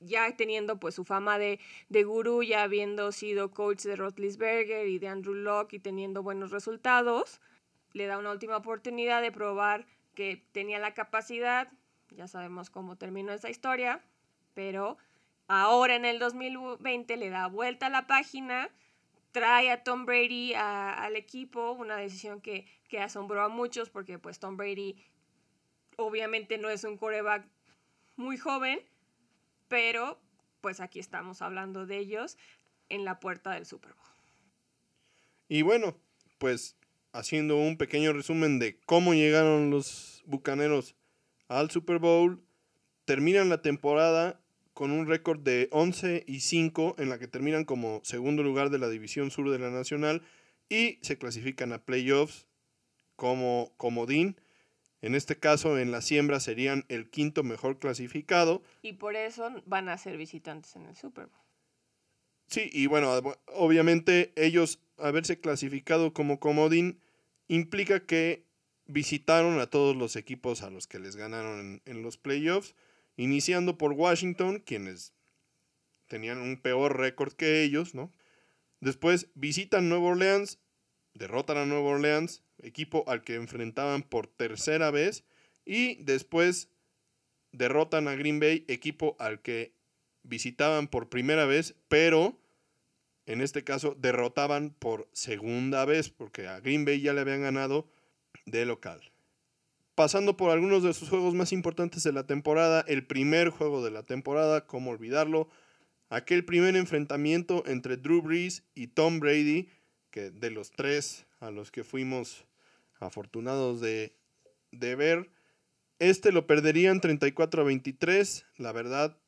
ya teniendo pues su fama de, de gurú, ya habiendo sido coach de Rotlisberger y de Andrew Locke y teniendo buenos resultados. Le da una última oportunidad de probar que tenía la capacidad, ya sabemos cómo terminó esa historia, pero ahora en el 2020 le da vuelta a la página, trae a Tom Brady al equipo, una decisión que, que, asombró a muchos porque pues Tom Brady obviamente no es un coreback muy joven, pero pues aquí estamos hablando de ellos en la puerta del Super Bowl. Y bueno, pues haciendo un pequeño resumen de cómo llegaron los Bucaneros al Super Bowl, terminan la temporada con un récord de 11 y 5 en la que terminan como segundo lugar de la División Sur de la Nacional y se clasifican a playoffs como comodín. En este caso, en la siembra serían el quinto mejor clasificado. Y por eso van a ser visitantes en el Super Bowl. Sí, y bueno, obviamente ellos haberse clasificado como comodín implica que visitaron a todos los equipos a los que les ganaron en, en los playoffs iniciando por Washington, quienes tenían un peor récord que ellos, ¿no? Después visitan Nueva Orleans, derrotan a Nueva Orleans, equipo al que enfrentaban por tercera vez, y después derrotan a Green Bay, equipo al que visitaban por primera vez, pero en este caso derrotaban por segunda vez, porque a Green Bay ya le habían ganado de local. Pasando por algunos de sus juegos más importantes de la temporada, el primer juego de la temporada, cómo olvidarlo, aquel primer enfrentamiento entre Drew Brees y Tom Brady, que de los tres a los que fuimos afortunados de, de ver, este lo perderían 34 a 23. La verdad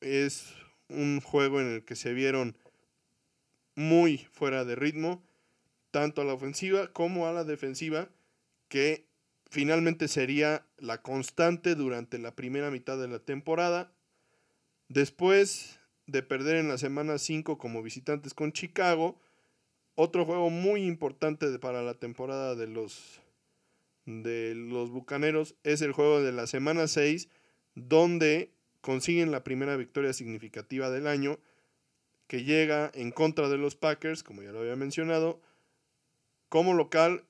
es un juego en el que se vieron muy fuera de ritmo, tanto a la ofensiva como a la defensiva, que finalmente sería la constante durante la primera mitad de la temporada. Después de perder en la semana 5 como visitantes con Chicago, otro juego muy importante para la temporada de los de los Bucaneros es el juego de la semana 6 donde consiguen la primera victoria significativa del año que llega en contra de los Packers, como ya lo había mencionado, como local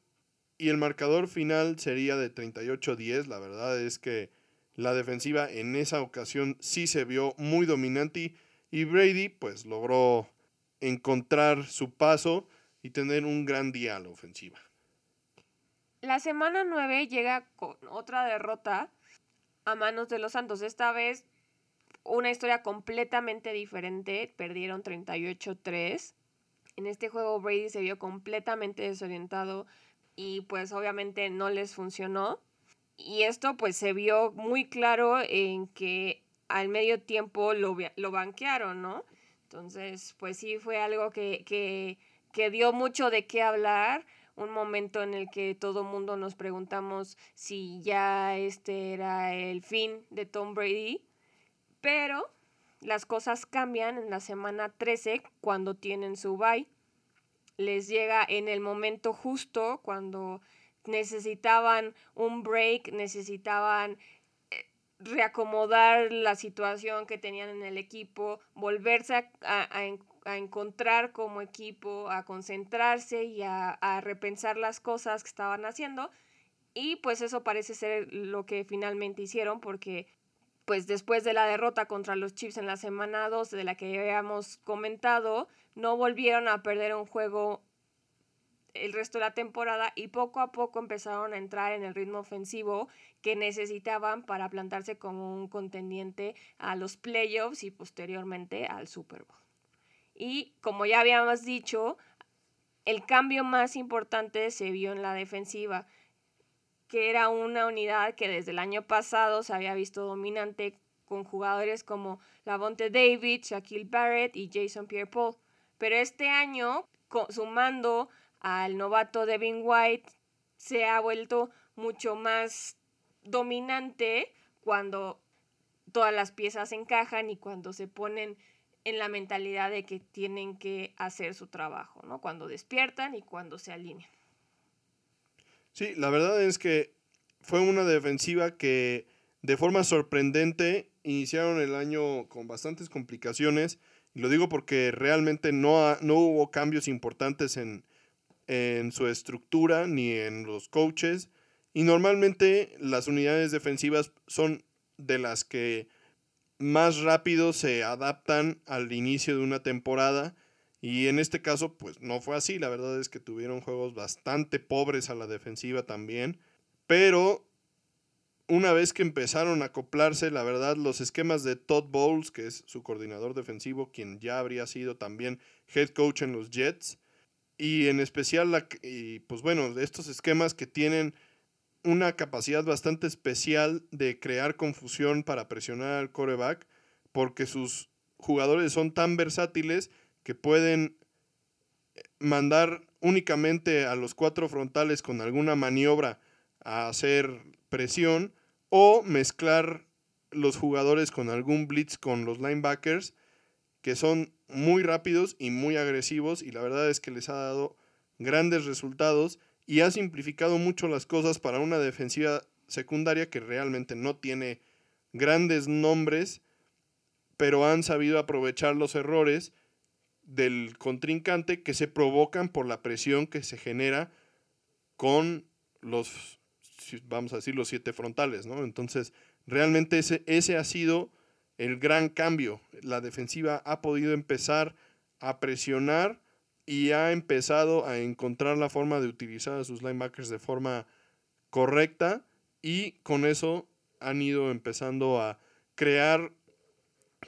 y el marcador final sería de 38-10. La verdad es que la defensiva en esa ocasión sí se vio muy dominante y Brady pues logró encontrar su paso y tener un gran día a la ofensiva. La semana 9 llega con otra derrota a manos de los Santos. Esta vez una historia completamente diferente. Perdieron 38-3. En este juego Brady se vio completamente desorientado y pues obviamente no les funcionó. Y esto pues se vio muy claro en que al medio tiempo lo, lo banquearon, ¿no? Entonces pues sí fue algo que, que, que dio mucho de qué hablar un momento en el que todo mundo nos preguntamos si ya este era el fin de Tom Brady, pero las cosas cambian en la semana 13 cuando tienen su bye. Les llega en el momento justo, cuando necesitaban un break, necesitaban eh, reacomodar la situación que tenían en el equipo, volverse a, encontrar como equipo, a concentrarse y a, a, repensar las cosas que estaban haciendo. Y pues eso parece ser lo que finalmente hicieron porque pues después de la derrota contra los Chiefs en la semana 2 de la que habíamos comentado, no volvieron a perder un juego el resto de la temporada y poco a poco empezaron a entrar en el ritmo ofensivo que necesitaban para plantarse como un contendiente a los playoffs y posteriormente al Super Bowl. Y como ya habíamos dicho, el cambio más importante se vio en la defensiva que era una unidad que desde el año pasado se había visto dominante con jugadores como Lavonte David, Shaquille Barrett y Jason Pierre-Paul. Pero este año, sumando al novato Devin White, se ha vuelto mucho más dominante cuando todas las piezas encajan y cuando se ponen en la mentalidad de que tienen que hacer su trabajo, ¿no? Cuando despiertan y cuando se alinean. Sí, la verdad es que fue una defensiva que de forma sorprendente iniciaron el año con bastantes complicaciones. Y lo digo porque realmente no, no hubo cambios importantes en, en su estructura ni en los coaches. Y normalmente las unidades defensivas son de las que más rápido se adaptan al inicio de una temporada y en este caso, pues no fue así. La verdad es que tuvieron juegos bastante pobres a la defensiva también. Pero una vez que empezaron a acoplarse, la verdad, los esquemas de Todd Bowles, que es su coordinador defensivo, quien ya habría sido también head coach en los Jets, y en especial, la, y pues bueno, estos esquemas que tienen una capacidad bastante especial de crear confusión para presionar al coreback, porque sus jugadores son tan versátiles que pueden eh, mandar únicamente a los cuatro frontales con alguna maniobra a hacer presión o mezclar los jugadores con algún blitz con los linebackers que son muy rápidos y muy agresivos y la verdad es que les ha dado grandes resultados y ha simplificado mucho las cosas para una defensiva secundaria que realmente no tiene grandes nombres, pero han sabido aprovechar los errores del contrincante que se provocan por la presión que se genera con los, vamos a decir, los siete frontales, ¿no? Entonces, realmente ese, ese ha sido el gran cambio. La defensiva ha podido empezar a presionar y ha empezado a encontrar la forma de utilizar a sus linebackers de forma correcta y con eso han ido empezando a crear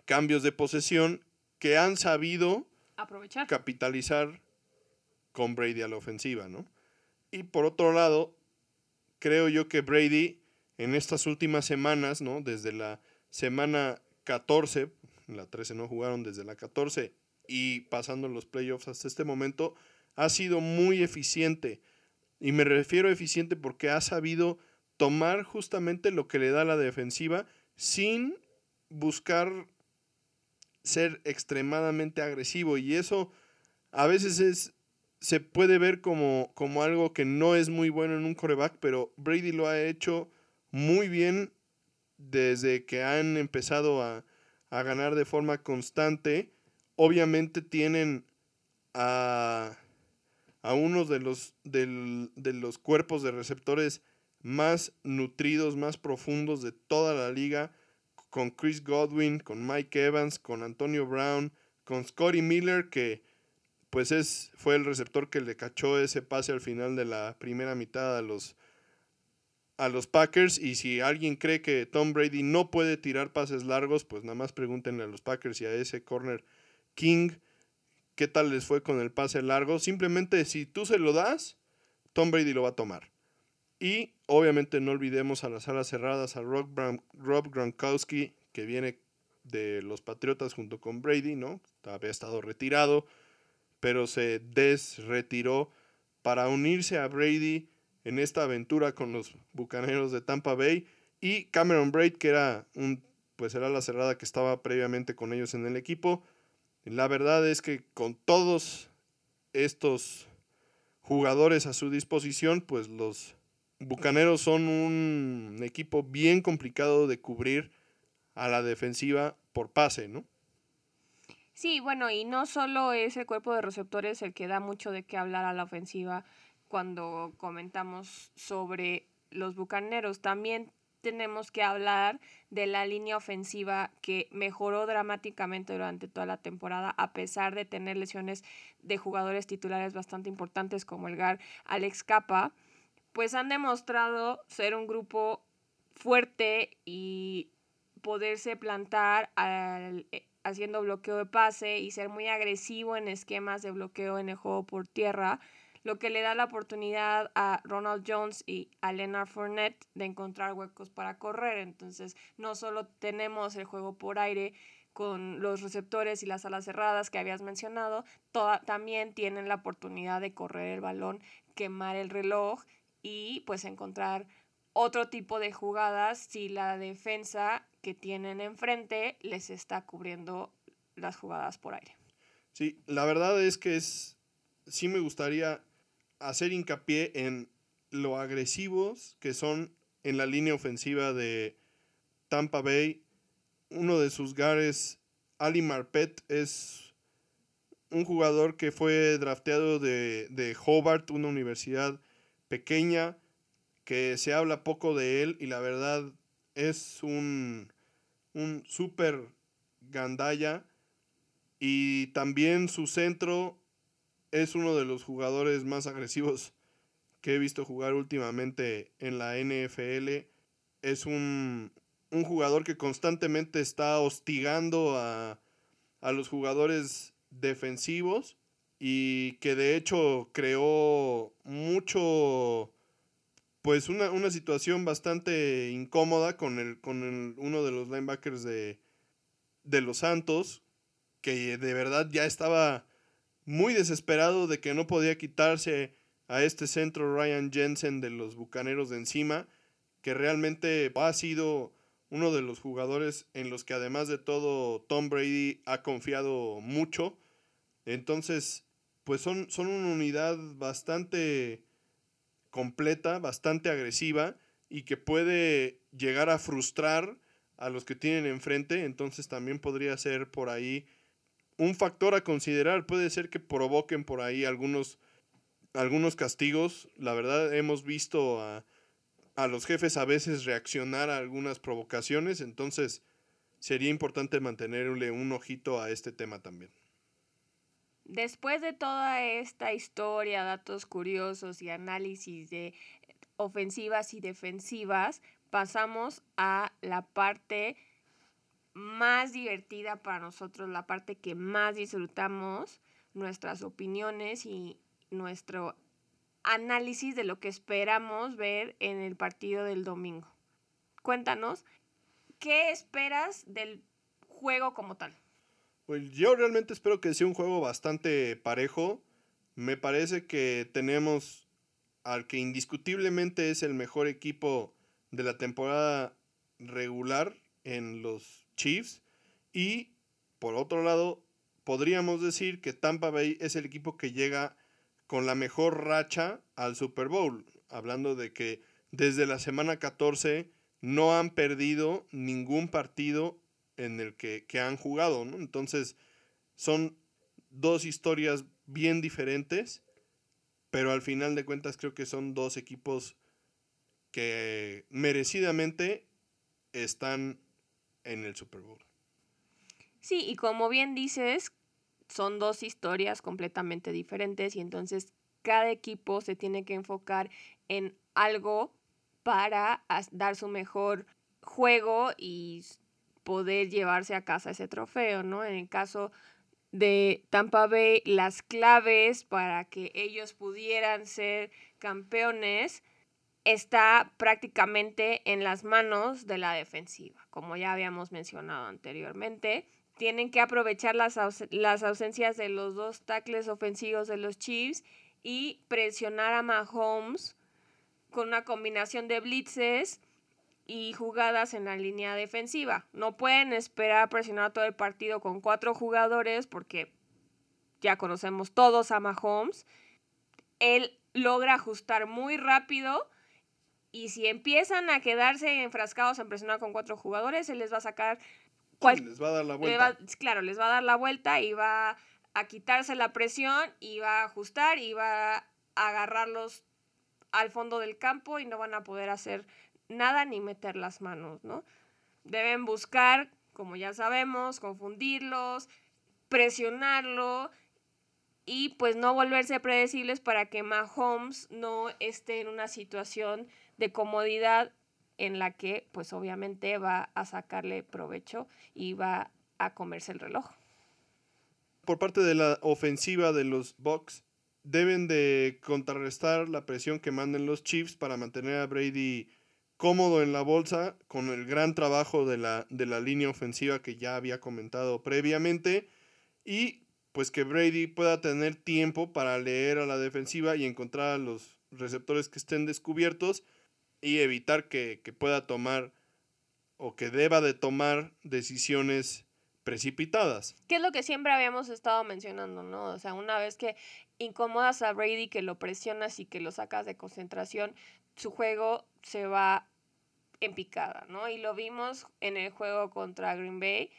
cambios de posesión que han sabido aprovechar. Capitalizar con Brady a la ofensiva, ¿no? Y por otro lado, creo yo que Brady en estas últimas semanas, ¿no? Desde la semana 14, la 13 no jugaron desde la 14 y pasando los playoffs hasta este momento, ha sido muy eficiente. Y me refiero a eficiente porque ha sabido tomar justamente lo que le da la defensiva sin buscar ser extremadamente agresivo. Y eso a veces es, se puede ver como, como algo que no es muy bueno en un coreback, pero Brady lo ha hecho muy bien desde que han empezado a, a ganar de forma constante. Obviamente tienen a, a uno de los, de los cuerpos de receptores más nutridos, más profundos de toda la liga, con Chris Godwin, con Mike Evans, con Antonio Brown, con Scotty Miller, que pues es, fue el receptor que le cachó ese pase al final de la primera mitad a los, a los Packers. Y si alguien cree que Tom Brady no puede tirar pases largos, pues nada más pregúntenle a los Packers y a ese corner King qué tal les fue con el pase largo. Simplemente si tú se lo das, Tom Brady lo va a tomar. Y obviamente no olvidemos a las alas cerradas, a Rob, Gronkowski, que viene de los Patriotas junto con Brady, ¿no? Había estado retirado pero se desretiró para unirse a Brady en esta aventura con los Bucaneros de Tampa Bay y Cameron Braid que era un pues era la cerrada que estaba previamente con ellos en el equipo. La verdad es que con todos estos jugadores a su disposición, pues los Bucaneros son un equipo bien complicado de cubrir a la defensiva por pase, ¿no? Sí, bueno, y no solo es el cuerpo de receptores el que da mucho de qué hablar a la ofensiva cuando comentamos sobre los Bucaneros, también tenemos que hablar de la línea ofensiva que mejoró dramáticamente durante toda la temporada, a pesar de tener lesiones de jugadores titulares bastante importantes como el GAR Alex Capa, pues han demostrado ser un grupo fuerte y poderse plantar al, haciendo bloqueo de pase y ser muy agresivo en esquemas de bloqueo en el juego por tierra, lo que le da la oportunidad a Ronald Jones y a Leonard Fournette de encontrar huecos para correr. Entonces, no solo tenemos el juego por aire con los receptores y las alas cerradas que habías mencionado, también tienen la oportunidad de correr el balón, quemar el reloj y pues encontrar otro tipo de jugadas si la defensa que tienen enfrente les está cubriendo las jugadas por aire. Sí, la verdad es que es sí me gustaría hacer hincapié en lo agresivos que son en la línea ofensiva de Tampa Bay. Uno de sus gares, Ali Marpet, es un jugador que fue drafteado de, de Hobart, una universidad pequeña que se habla poco de él y la verdad es un, un super gandaya y también su centro es uno de los jugadores más agresivos que he visto jugar últimamente en la NFL. Es un, un jugador que constantemente está hostigando a, a los jugadores defensivos y que de hecho creó mucho pues una, situación bastante incómoda con, el, con uno de los linebackers de, de los Santos, que de verdad ya estaba muy desesperado de que no podía quitarse a este centro Ryan Jensen de los Bucaneros de encima, que realmente ha sido uno de los jugadores en los que además de todo Tom Brady ha confiado mucho. Entonces, pues son, son una unidad bastante completa, bastante agresiva y que puede llegar a frustrar a los que tienen enfrente, entonces también podría ser por ahí un factor a considerar, puede ser que provoquen por ahí algunos, algunos castigos, la verdad hemos visto a, a los jefes a veces reaccionar a algunas provocaciones, entonces sería importante mantenerle un ojito a este tema también. Después de toda esta historia, datos curiosos y análisis de ofensivas y defensivas, pasamos a la parte más divertida para nosotros, la parte que más disfrutamos, nuestras opiniones y, nuestro análisis de lo que esperamos ver en el partido del domingo. Cuéntanos, ¿qué esperas del juego como tal? Pues yo realmente espero que sea un juego bastante parejo. Me parece que tenemos al que indiscutiblemente es el mejor equipo de la temporada regular en los Chiefs. Y por otro lado, podríamos decir que Tampa Bay es el equipo que llega con la mejor racha al Super Bowl. Hablando de que desde la semana 14 no han perdido ningún partido en el que, han jugado. Entonces, son dos historias bien diferentes, pero al final de cuentas creo que son dos equipos que merecidamente están en el Super Bowl. Sí, y como bien dices, son dos historias completamente diferentes y entonces cada equipo se tiene que enfocar en algo para dar su mejor juego y poder llevarse a casa ese trofeo, ¿no? En el caso de Tampa Bay, las claves para que ellos pudieran ser campeones está prácticamente en las manos de la defensiva, como ya habíamos mencionado anteriormente. Tienen que aprovechar las, ausencias de los dos tackles ofensivos de los Chiefs y presionar a Mahomes con una combinación de blitzes y jugadas en la línea defensiva. No pueden esperar presionar todo el partido con cuatro jugadores porque ya conocemos todos a Mahomes. Él logra ajustar muy rápido y si empiezan a quedarse enfrascados en presionar con cuatro jugadores, él les va a sacar... les va a dar la vuelta. claro, les va a dar la vuelta y va a quitarse la presión y va a ajustar y va a agarrarlos al fondo del campo y no van a poder hacer nada ni meter las manos, ¿no? Deben buscar, como ya sabemos, confundirlos, presionarlo y pues no volverse predecibles para que Mahomes no esté en una situación de comodidad en la que pues obviamente va a sacarle provecho y va a comerse el reloj. Por parte de la ofensiva de los Bucks, deben de contrarrestar la presión que manden los Chiefs para mantener a Brady cómodo en la bolsa con el gran trabajo de la, de la línea ofensiva que ya había comentado previamente y pues que Brady pueda tener tiempo para leer a la defensiva y encontrar a los receptores que estén descubiertos y evitar que, que pueda tomar o que deba de tomar decisiones precipitadas. ¿Qué es lo que siempre habíamos estado mencionando, no? O sea, una vez que incomodas a Brady, que lo presionas y que lo sacas de concentración, su juego se va en picada, ¿no? Y lo vimos en el juego contra Green Bay.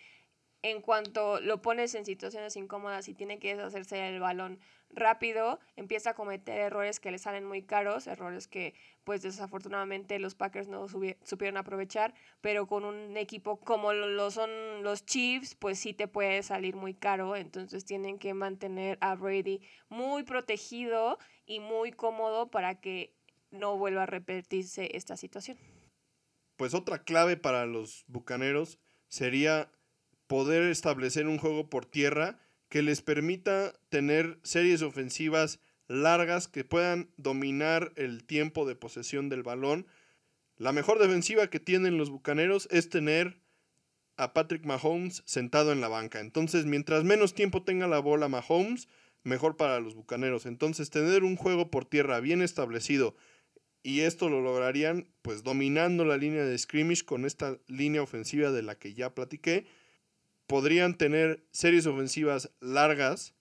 En cuanto lo pones en situaciones incómodas y tiene que deshacerse del balón rápido, empieza a cometer errores que le salen muy caros, errores que pues desafortunadamente los Packers no supieron aprovechar, pero con un equipo como lo son los Chiefs, pues sí te puede salir muy caro, entonces tienen que mantener a Brady muy protegido y muy cómodo para que no vuelva a repetirse esta situación. Pues otra clave para los Bucaneros sería poder establecer un juego por tierra que les permita tener series ofensivas largas que puedan dominar el tiempo de posesión del balón. La mejor defensiva que tienen los Bucaneros es tener a Patrick Mahomes sentado en la banca. Entonces, mientras menos tiempo tenga la bola Mahomes, mejor para los Bucaneros. Entonces, tener un juego por tierra bien establecido y esto lo lograrían pues dominando la línea de scrimmage con esta línea ofensiva de la que ya platiqué podrían tener series ofensivas largas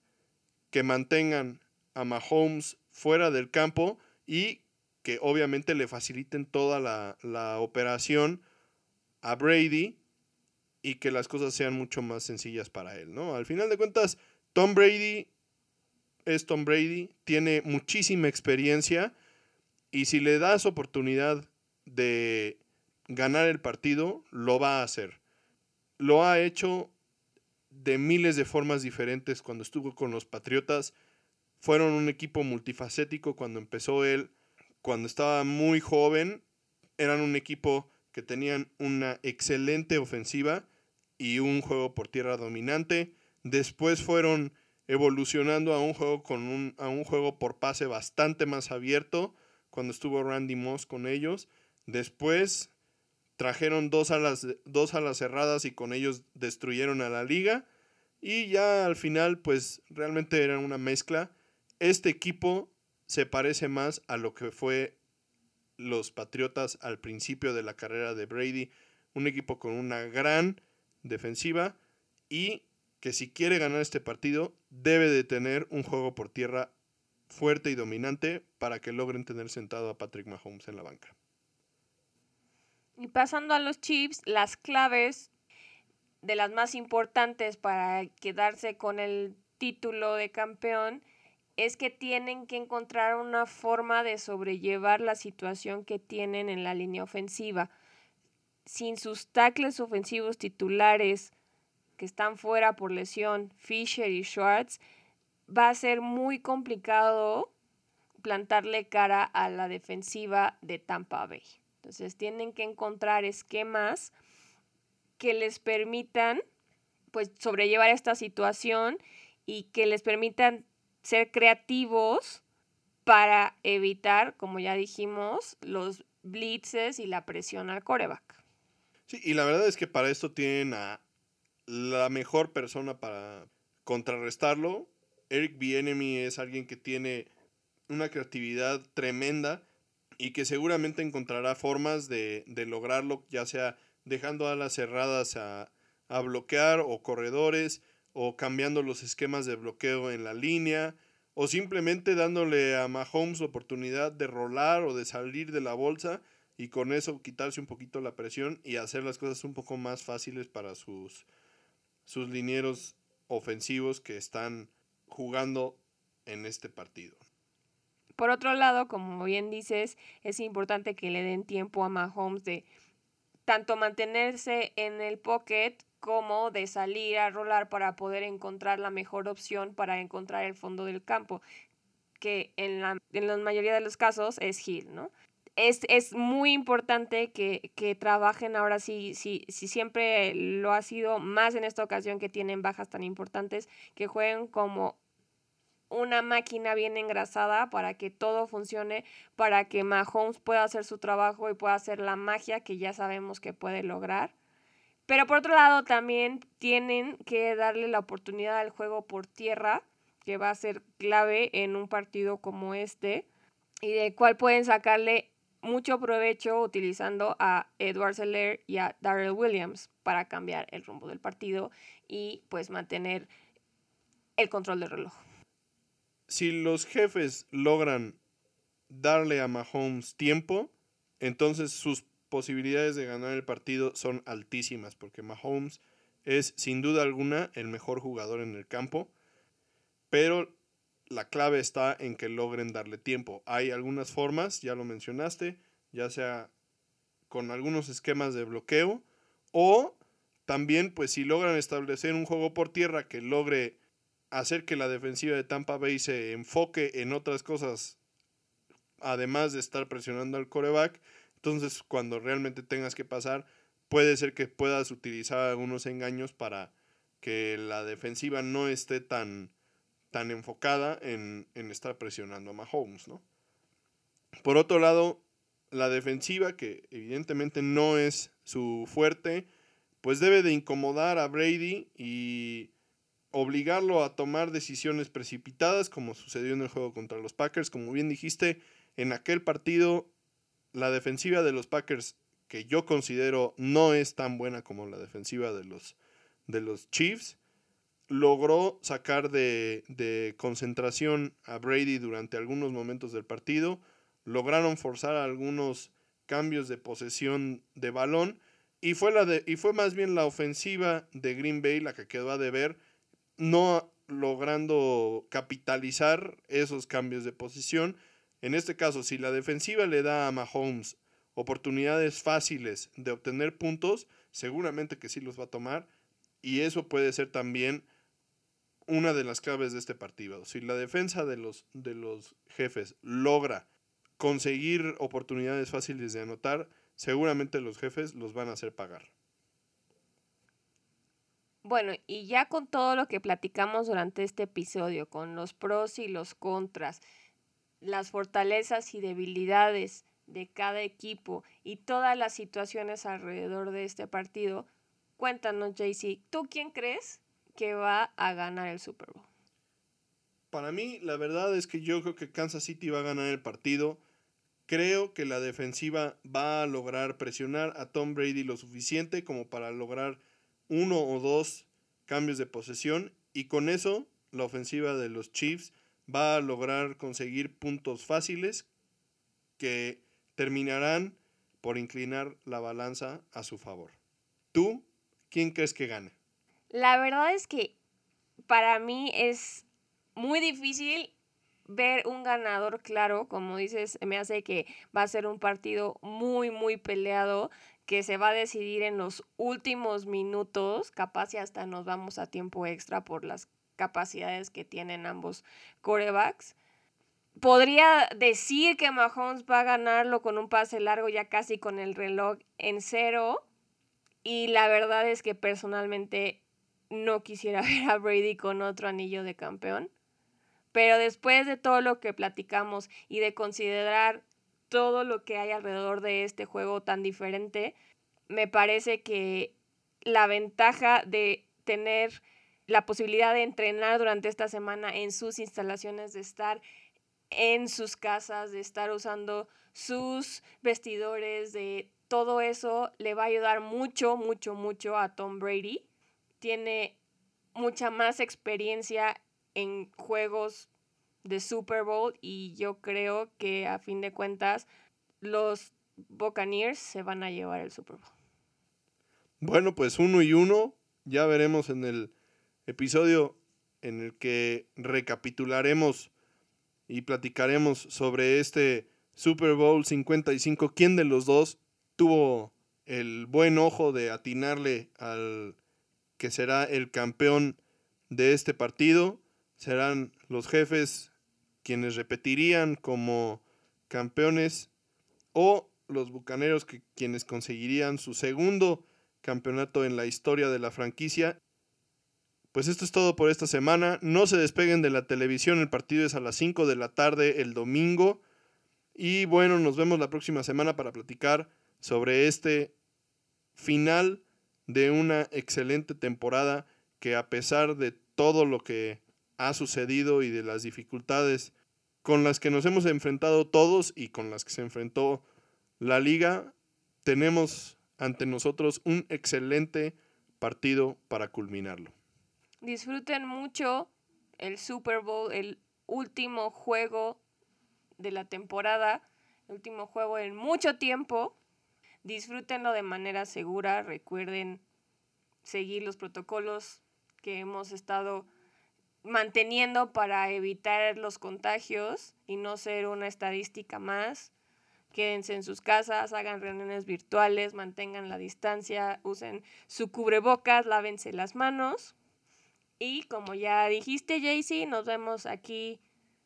que mantengan a Mahomes fuera del campo y que obviamente le faciliten toda la, operación a Brady y que las cosas sean mucho más sencillas para él, ¿no? Al final de cuentas, Tom Brady es Tom Brady, tiene muchísima experiencia y si le das oportunidad de ganar el partido, lo va a hacer. Lo ha hecho de miles de formas diferentes cuando estuvo con los Patriotas. Fueron un equipo multifacético cuando empezó él, cuando estaba muy joven. Eran un equipo que tenían una excelente ofensiva y un juego por tierra dominante. Después fueron evolucionando a un juego con un, a un juego por pase bastante más abierto cuando estuvo Randy Moss con ellos. Después trajeron dos alas, dos alas cerradas y con ellos destruyeron a la liga. Y ya al final, pues realmente era una mezcla. Este equipo se parece más a lo que fue los Patriotas al principio de la carrera de Brady. Un equipo con una gran defensiva y que si quiere ganar este partido debe de tener un juego por tierra fuerte y dominante para que logren tener sentado a Patrick Mahomes en la banca. Y pasando a los Chiefs, las claves de las más importantes para quedarse con el título de campeón es que tienen que encontrar una forma de sobrellevar la situación que tienen en la línea ofensiva. Sin sus tackles ofensivos titulares, que están fuera por lesión, Fisher y Schwartz, va a ser muy complicado plantarle cara a la defensiva de Tampa Bay. Entonces tienen que encontrar esquemas que les permitan pues sobrellevar esta situación y que les permitan ser creativos para evitar, como ya dijimos, los blitzes y la presión al coreback. Sí, y la verdad es que para esto tienen a la mejor persona para contrarrestarlo. Eric Bienemy es alguien que tiene una creatividad tremenda y que seguramente encontrará formas de, lograrlo, ya sea dejando alas cerradas a, a bloquear o corredores o cambiando los esquemas de bloqueo en la línea o simplemente dándole a Mahomes oportunidad de rolar o de salir de la bolsa y con eso quitarse un poquito la presión y hacer las cosas un poco más fáciles para sus sus linieros ofensivos que están jugando en este partido. Por otro lado, como bien dices, es importante que le den tiempo a Mahomes de tanto mantenerse en el pocket como de salir a rolar para poder encontrar la mejor opción para encontrar el fondo del campo, que en la, en la mayoría de los casos es Hill, ¿no? es, muy importante que, trabajen ahora sí, sí, si siempre lo ha sido más en esta ocasión que tienen bajas tan importantes, que jueguen como una máquina bien engrasada para que todo funcione, para que Mahomes pueda hacer su trabajo y pueda hacer la magia que ya sabemos que puede lograr. Pero por otro lado, también tienen que darle la oportunidad al juego por tierra, que va a ser clave en un partido como este, y de cual pueden sacarle mucho provecho utilizando a Edward Seller y a Darrell Williams para cambiar el rumbo del partido y pues mantener el control del reloj. Si los jefes logran darle a Mahomes tiempo, entonces sus posibilidades de ganar el partido son altísimas, porque Mahomes es sin duda alguna el mejor jugador en el campo, pero la clave está en que logren darle tiempo. Hay algunas formas, ya lo mencionaste, ya sea con algunos esquemas de bloqueo o también pues si logran establecer un juego por tierra que logre hacer que la defensiva de Tampa Bay se enfoque en otras cosas además de estar presionando al coreback, entonces cuando realmente tengas que pasar puede ser que puedas utilizar algunos engaños para que la defensiva no esté tan tan enfocada en, estar presionando a Mahomes, ¿no? Por otro lado, la defensiva, que evidentemente no es su fuerte, pues debe de incomodar a Brady y obligarlo a tomar decisiones precipitadas, como sucedió en el juego contra los Packers. Como bien dijiste, en aquel partido, la defensiva de los Packers, que yo considero no es tan buena como la defensiva de los, de los Chiefs, logró sacar de, concentración a Brady durante algunos momentos del partido, lograron forzar algunos cambios de posesión de balón y fue, la de, y fue más bien la ofensiva de Green Bay la que quedó a deber, no logrando capitalizar esos cambios de posición. En este caso, si la defensiva le da a Mahomes oportunidades fáciles de obtener puntos, seguramente que sí los va a tomar y eso puede ser también una de las claves de este partido. Si la defensa de los, de los jefes logra conseguir oportunidades fáciles de anotar, seguramente los jefes los van a hacer pagar. Bueno, y ya con todo lo que platicamos durante este episodio, con los pros y los contras, las fortalezas y debilidades de cada equipo y todas las situaciones alrededor de este partido, cuéntanos, JC, ¿tú quién crees que va a ganar el Super Bowl? Para mí, la verdad es que yo creo que Kansas City va a ganar el partido. Creo que la defensiva va a lograr presionar a Tom Brady lo suficiente como para lograr uno o dos cambios de posesión y con eso la ofensiva de los Chiefs va a lograr conseguir puntos fáciles que terminarán por inclinar la balanza a su favor. ¿Tú quién crees que gane? La verdad es que para mí es muy difícil ver un ganador claro, como dices, me hace que va a ser un partido muy, muy peleado, que se va a decidir en los últimos minutos, capaz y hasta nos vamos a tiempo extra por las capacidades que tienen ambos corebacks. Podría decir que Mahomes va a ganarlo con un pase largo ya casi con el reloj en cero. Y la verdad es que personalmente no quisiera ver a Brady con otro anillo de campeón. Pero después de todo lo que platicamos y de considerar todo lo que hay alrededor de este juego tan diferente, me parece que la ventaja de tener la posibilidad de entrenar durante esta semana en sus instalaciones, de estar en sus casas, de estar usando sus vestidores, de todo eso le va a ayudar mucho, mucho, mucho a Tom Brady. Tiene mucha más experiencia en juegos de Super Bowl y yo creo que a fin de cuentas los Buccaneers se van a llevar el Super Bowl. Bueno, pues uno y uno, ya veremos en el episodio en el que recapitularemos y platicaremos sobre este Super Bowl 55. ¿Quién de los dos tuvo el buen ojo de atinarle al que será el campeón de este partido? Serán los jefes quienes repetirían como campeones o los bucaneros que, quienes conseguirían su segundo campeonato en la historia de la franquicia pues esto es todo por esta semana. No se despeguen de la televisión. El partido es a las 5 de la tarde el domingo. Y bueno, nos vemos la próxima semana para platicar sobre este final de una excelente temporada que a pesar de todo lo que ha sucedido y de las dificultades con las que nos hemos enfrentado todos y con las que se enfrentó la liga, tenemos ante nosotros un excelente partido para culminarlo. Disfruten mucho el Super Bowl, el último juego de la temporada, el último juego en mucho tiempo. Disfrútenlo de manera segura. Recuerden seguir los protocolos que hemos estado manteniendo para evitar los contagios y no ser una estadística más. Quédense en sus casas, hagan reuniones virtuales, mantengan la distancia, usen su cubrebocas, lávense las manos. Y como ya dijiste, Jaycee, nos vemos aquí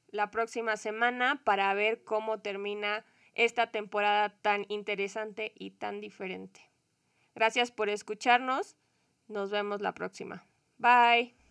la próxima semana para ver cómo termina esta temporada tan interesante y tan diferente. Gracias por escucharnos. Nos vemos la próxima. Bye.